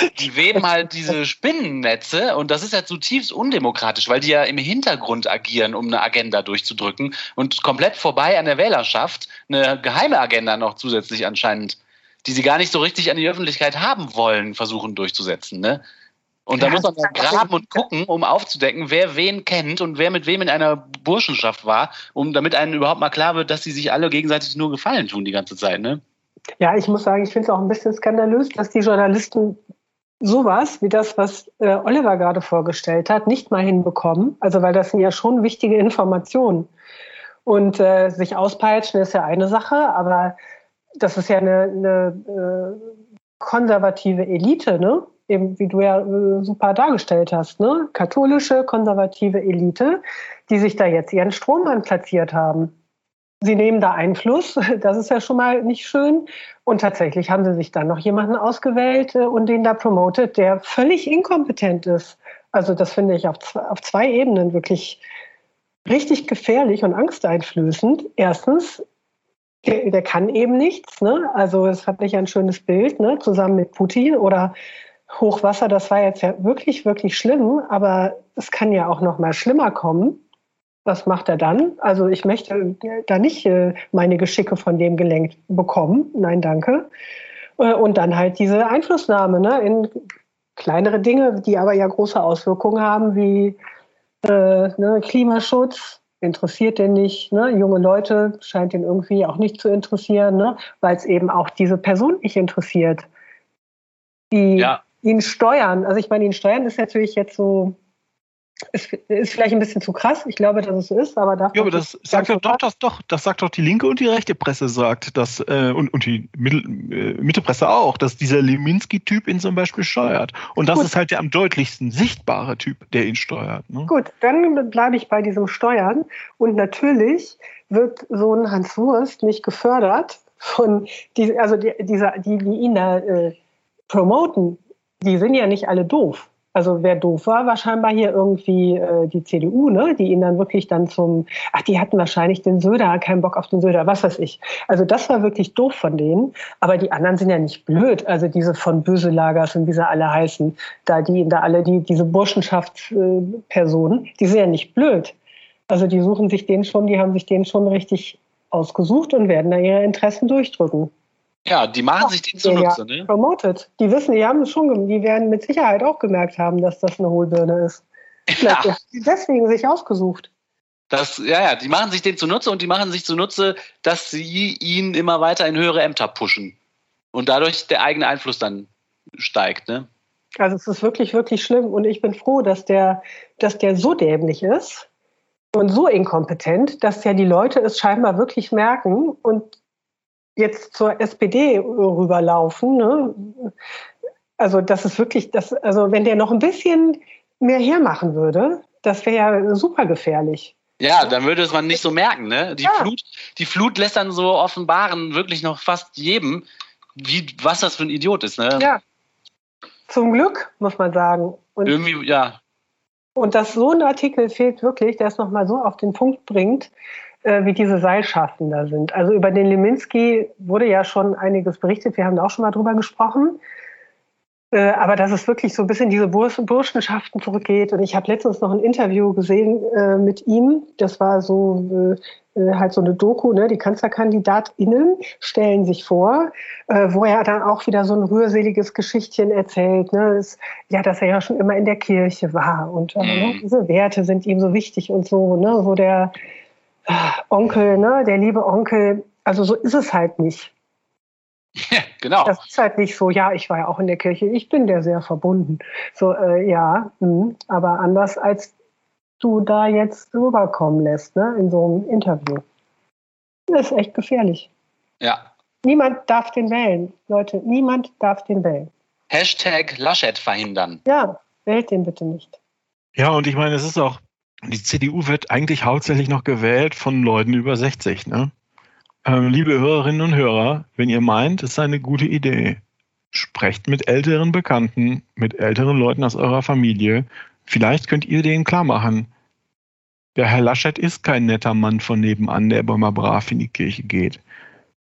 Und die weben halt diese Spinnennetze und das ist ja zutiefst undemokratisch, weil die ja im Hintergrund agieren, um eine Agenda durchzudrücken und komplett vorbei an der Wählerschaft eine geheime Agenda noch zusätzlich anscheinend, die sie gar nicht so richtig an die Öffentlichkeit haben wollen, versuchen durchzusetzen. Ne? Und da muss man dann graben und gucken, um aufzudecken, wer wen kennt und wer mit wem in einer Burschenschaft war, um damit einem überhaupt mal klar wird, dass sie sich alle gegenseitig nur Gefallen tun die ganze Zeit. Ne? Ja, ich muss sagen, ich finde es auch ein bisschen skandalös, dass die Journalisten sowas wie das, was äh, Oliver gerade vorgestellt hat, nicht mal hinbekommen. Also weil das sind ja schon wichtige Informationen. Und äh, sich auspeitschen ist ja eine Sache, aber das ist ja eine, eine äh, konservative Elite, ne? Eben wie du ja äh, super dargestellt hast, ne? Katholische konservative Elite, die sich da jetzt ihren Strohmann platziert haben. Sie nehmen da Einfluss, das ist ja schon mal nicht schön. Und tatsächlich haben sie sich dann noch jemanden ausgewählt äh, und den da promotet, der völlig inkompetent ist. Also das finde ich auf zwei, auf zwei Ebenen wirklich richtig gefährlich und angsteinflößend. Erstens, der, der kann eben nichts. Ne? Also es hat nicht ein schönes Bild, ne? zusammen mit Putin oder Hochwasser. Das war jetzt ja wirklich, wirklich schlimm. Aber es kann ja auch noch mal schlimmer kommen was macht er dann? Also ich möchte da nicht äh, meine Geschicke von dem gelenkt bekommen. Nein, danke. Äh, und dann halt diese Einflussnahme ne, in kleinere Dinge, die aber ja große Auswirkungen haben, wie äh, ne, Klimaschutz, interessiert den nicht. Ne? Junge Leute scheint den irgendwie auch nicht zu interessieren, ne? weil es eben auch diese Person nicht interessiert. Die ja. ihn steuern, also ich meine, ihn steuern ist natürlich jetzt so ist, ist vielleicht ein bisschen zu krass. Ich glaube, dass es so ist, aber Ja, aber das sagt doch, doch, das doch, das sagt doch die linke und die rechte Presse sagt, dass, äh, und, und die Mittel, äh, Mittepresse auch, dass dieser Leminski-Typ ihn zum Beispiel steuert. Und das Gut. ist halt der am deutlichsten sichtbare Typ, der ihn steuert. Ne? Gut, dann bleibe ich bei diesem Steuern. Und natürlich wird so ein Hans Wurst nicht gefördert von, die, also die, dieser, die, die ihn da äh, promoten, die sind ja nicht alle doof. Also wer doof war, war scheinbar hier irgendwie äh, die CDU, ne, die ihn dann wirklich dann zum, ach, die hatten wahrscheinlich den Söder, keinen Bock auf den Söder, was weiß ich. Also das war wirklich doof von denen, aber die anderen sind ja nicht blöd. Also diese von Böselagers und wie sie alle heißen, da die da alle, die, diese Burschenschaftspersonen, äh, die sind ja nicht blöd. Also die suchen sich den schon, die haben sich den schon richtig ausgesucht und werden da ihre Interessen durchdrücken. Ja, die machen sich den zunutze, ne? Promoted. Die wissen, die haben es schon, die werden mit Sicherheit auch gemerkt haben, dass das eine Hohlbirne ist. Vielleicht ja. die deswegen sich ausgesucht. Das, ja, ja, die machen sich den zunutze und die machen sich zunutze, dass sie ihn immer weiter in höhere Ämter pushen. Und dadurch der eigene Einfluss dann steigt, ne? Also es ist wirklich, wirklich schlimm. Und ich bin froh, dass der, dass der so dämlich ist und so inkompetent, dass ja die Leute es scheinbar wirklich merken und jetzt zur SPD rüberlaufen. Ne? Also das ist wirklich, das, also wenn der noch ein bisschen mehr hermachen würde, das wäre ja super gefährlich. Ja, dann würde es man nicht so merken, ne? Die, ja. Flut, die Flut lässt dann so offenbaren, wirklich noch fast jedem, wie, was das für ein Idiot ist, ne? Ja. Zum Glück, muss man sagen. Und, Irgendwie, ja. Und dass so ein Artikel fehlt wirklich, der es nochmal so auf den Punkt bringt, wie diese Seilschaften da sind. Also über den Leminski wurde ja schon einiges berichtet. Wir haben da auch schon mal drüber gesprochen. Äh, aber dass es wirklich so ein bisschen diese Burschenschaften zurückgeht. Und ich habe letztens noch ein Interview gesehen äh, mit ihm. Das war so äh, halt so eine Doku, ne? die KanzlerkandidatInnen stellen sich vor, äh, wo er dann auch wieder so ein rührseliges Geschichtchen erzählt, ne? Das, ja, dass er ja schon immer in der Kirche war und äh, ne? Diese Werte sind ihm so wichtig und so, ne? wo der Onkel, ne, der liebe Onkel, also so ist es halt nicht. Ja, genau. Das ist halt nicht so, ja, ich war ja auch in der Kirche, ich bin der sehr verbunden. So, äh, ja, mh, aber anders als du da jetzt rüberkommen lässt, ne, in so einem Interview. Das ist echt gefährlich. Ja. Niemand darf den wählen, Leute, niemand darf den wählen. Hashtag Laschet verhindern. Ja, wählt den bitte nicht. Ja, und ich meine, es ist auch, die CDU wird eigentlich hauptsächlich noch gewählt von Leuten über 60. Ne? Ähm, liebe Hörerinnen und Hörer, wenn ihr meint, es ist eine gute Idee, sprecht mit älteren Bekannten, mit älteren Leuten aus eurer Familie. Vielleicht könnt ihr denen klar machen, der Herr Laschet ist kein netter Mann von nebenan, der immer brav in die Kirche geht.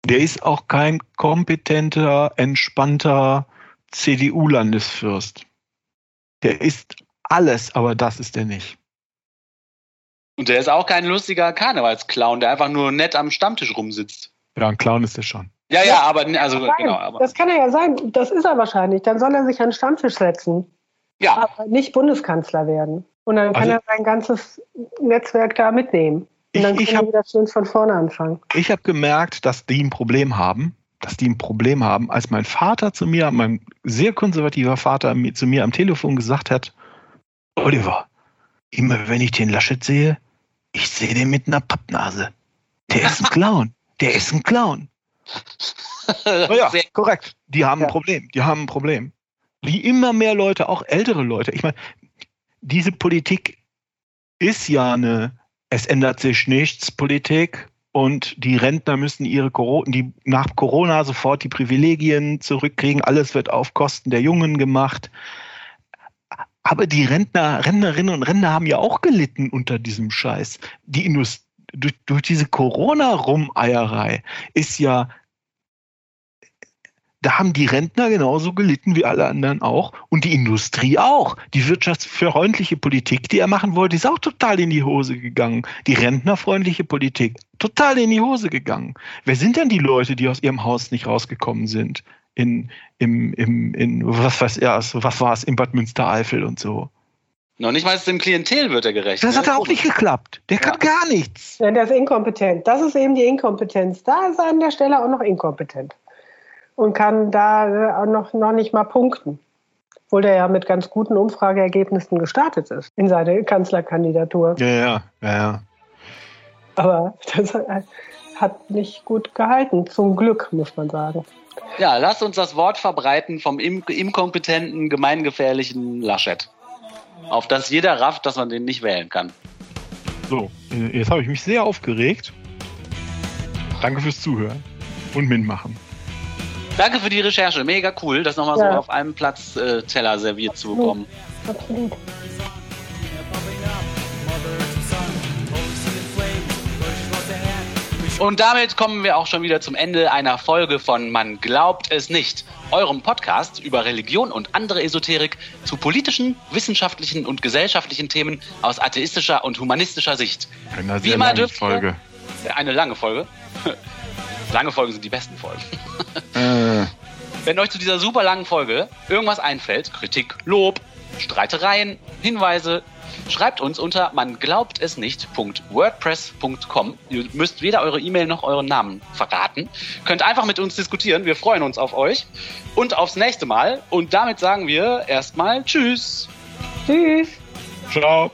Der ist auch kein kompetenter, entspannter CDU-Landesfürst. Der ist alles, aber das ist er nicht. Und der ist auch kein lustiger Karnevalsclown, der einfach nur nett am Stammtisch rumsitzt. Ja, ein Clown ist er schon. Ja, ja, aber also genau. Aber. Das kann er ja sein. Das ist er wahrscheinlich. Dann soll er sich an den Stammtisch setzen. Ja. Aber nicht Bundeskanzler werden. Und dann kann also, er sein ganzes Netzwerk da mitnehmen. Und dann ich, können wir wieder schön von vorne anfangen. Ich habe gemerkt, dass die ein Problem haben, dass die ein Problem haben, als mein Vater zu mir, mein sehr konservativer Vater zu mir am Telefon gesagt hat, Oliver, immer wenn ich den Laschet sehe, ich sehe den mit einer Pappnase. Der ist ein Clown. Der ist ein Clown. oh ja, korrekt. Die haben ein Problem. Die haben ein Problem. Wie immer mehr Leute, auch ältere Leute. Ich meine, diese Politik ist ja eine es ändert sich nichts Politik und die Rentner müssen ihre Corona, die nach Corona sofort die Privilegien zurückkriegen. Alles wird auf Kosten der Jungen gemacht. Aber die Rentner, Rentnerinnen und Rentner haben ja auch gelitten unter diesem Scheiß. Die Industrie, durch, durch diese Corona-Rumeierei ist ja, da haben die Rentner genauso gelitten wie alle anderen auch und die Industrie auch. Die wirtschaftsfreundliche Politik, die er machen wollte, ist auch total in die Hose gegangen. Die rentnerfreundliche Politik, total in die Hose gegangen. Wer sind denn die Leute, die aus ihrem Haus nicht rausgekommen sind? In, im, im, in, was weiß ja, was war es, in Bad Münstereifel und so. Noch nicht mal dem Klientel wird er gerecht. Das ne? hat auch nicht geklappt. Der kann Ja. gar nichts. Ja, der ist inkompetent. Das ist eben die Inkompetenz. Da ist er an der Stelle auch noch inkompetent. Und kann da äh, auch noch, noch nicht mal punkten. Obwohl der ja mit ganz guten Umfrageergebnissen gestartet ist in seine Kanzlerkandidatur. Ja, ja, ja, ja. Aber das hat nicht gut gehalten. Zum Glück, muss man sagen. Ja, lasst uns das Wort verbreiten vom inkompetenten, gemeingefährlichen Laschet. Auf das jeder rafft, dass man den nicht wählen kann. So, äh, jetzt habe ich mich sehr aufgeregt. Danke fürs Zuhören und mitmachen. Danke für die Recherche, mega cool, das nochmal so Ja. auf einem Platz äh, Teller serviert zu bekommen. Absolut. Und damit kommen wir auch schon wieder zum Ende einer Folge von Man glaubt es nicht, eurem Podcast über Religion und andere Esoterik zu politischen, wissenschaftlichen und gesellschaftlichen Themen aus atheistischer und humanistischer Sicht. Eine Wie sehr immer lange dürft ihr- Folge. Eine lange Folge. lange Folgen sind die besten Folgen. Äh, Wenn euch zu dieser super langen Folge irgendwas einfällt, Kritik, Lob, Streitereien, Hinweise, schreibt uns unter man glaubt es nicht.wordpress.com. Ihr müsst weder eure E-Mail noch euren Namen verraten. Könnt einfach mit uns diskutieren. Wir freuen uns auf euch und aufs nächste Mal. Und damit sagen wir erstmal Tschüss. Tschüss. ciao.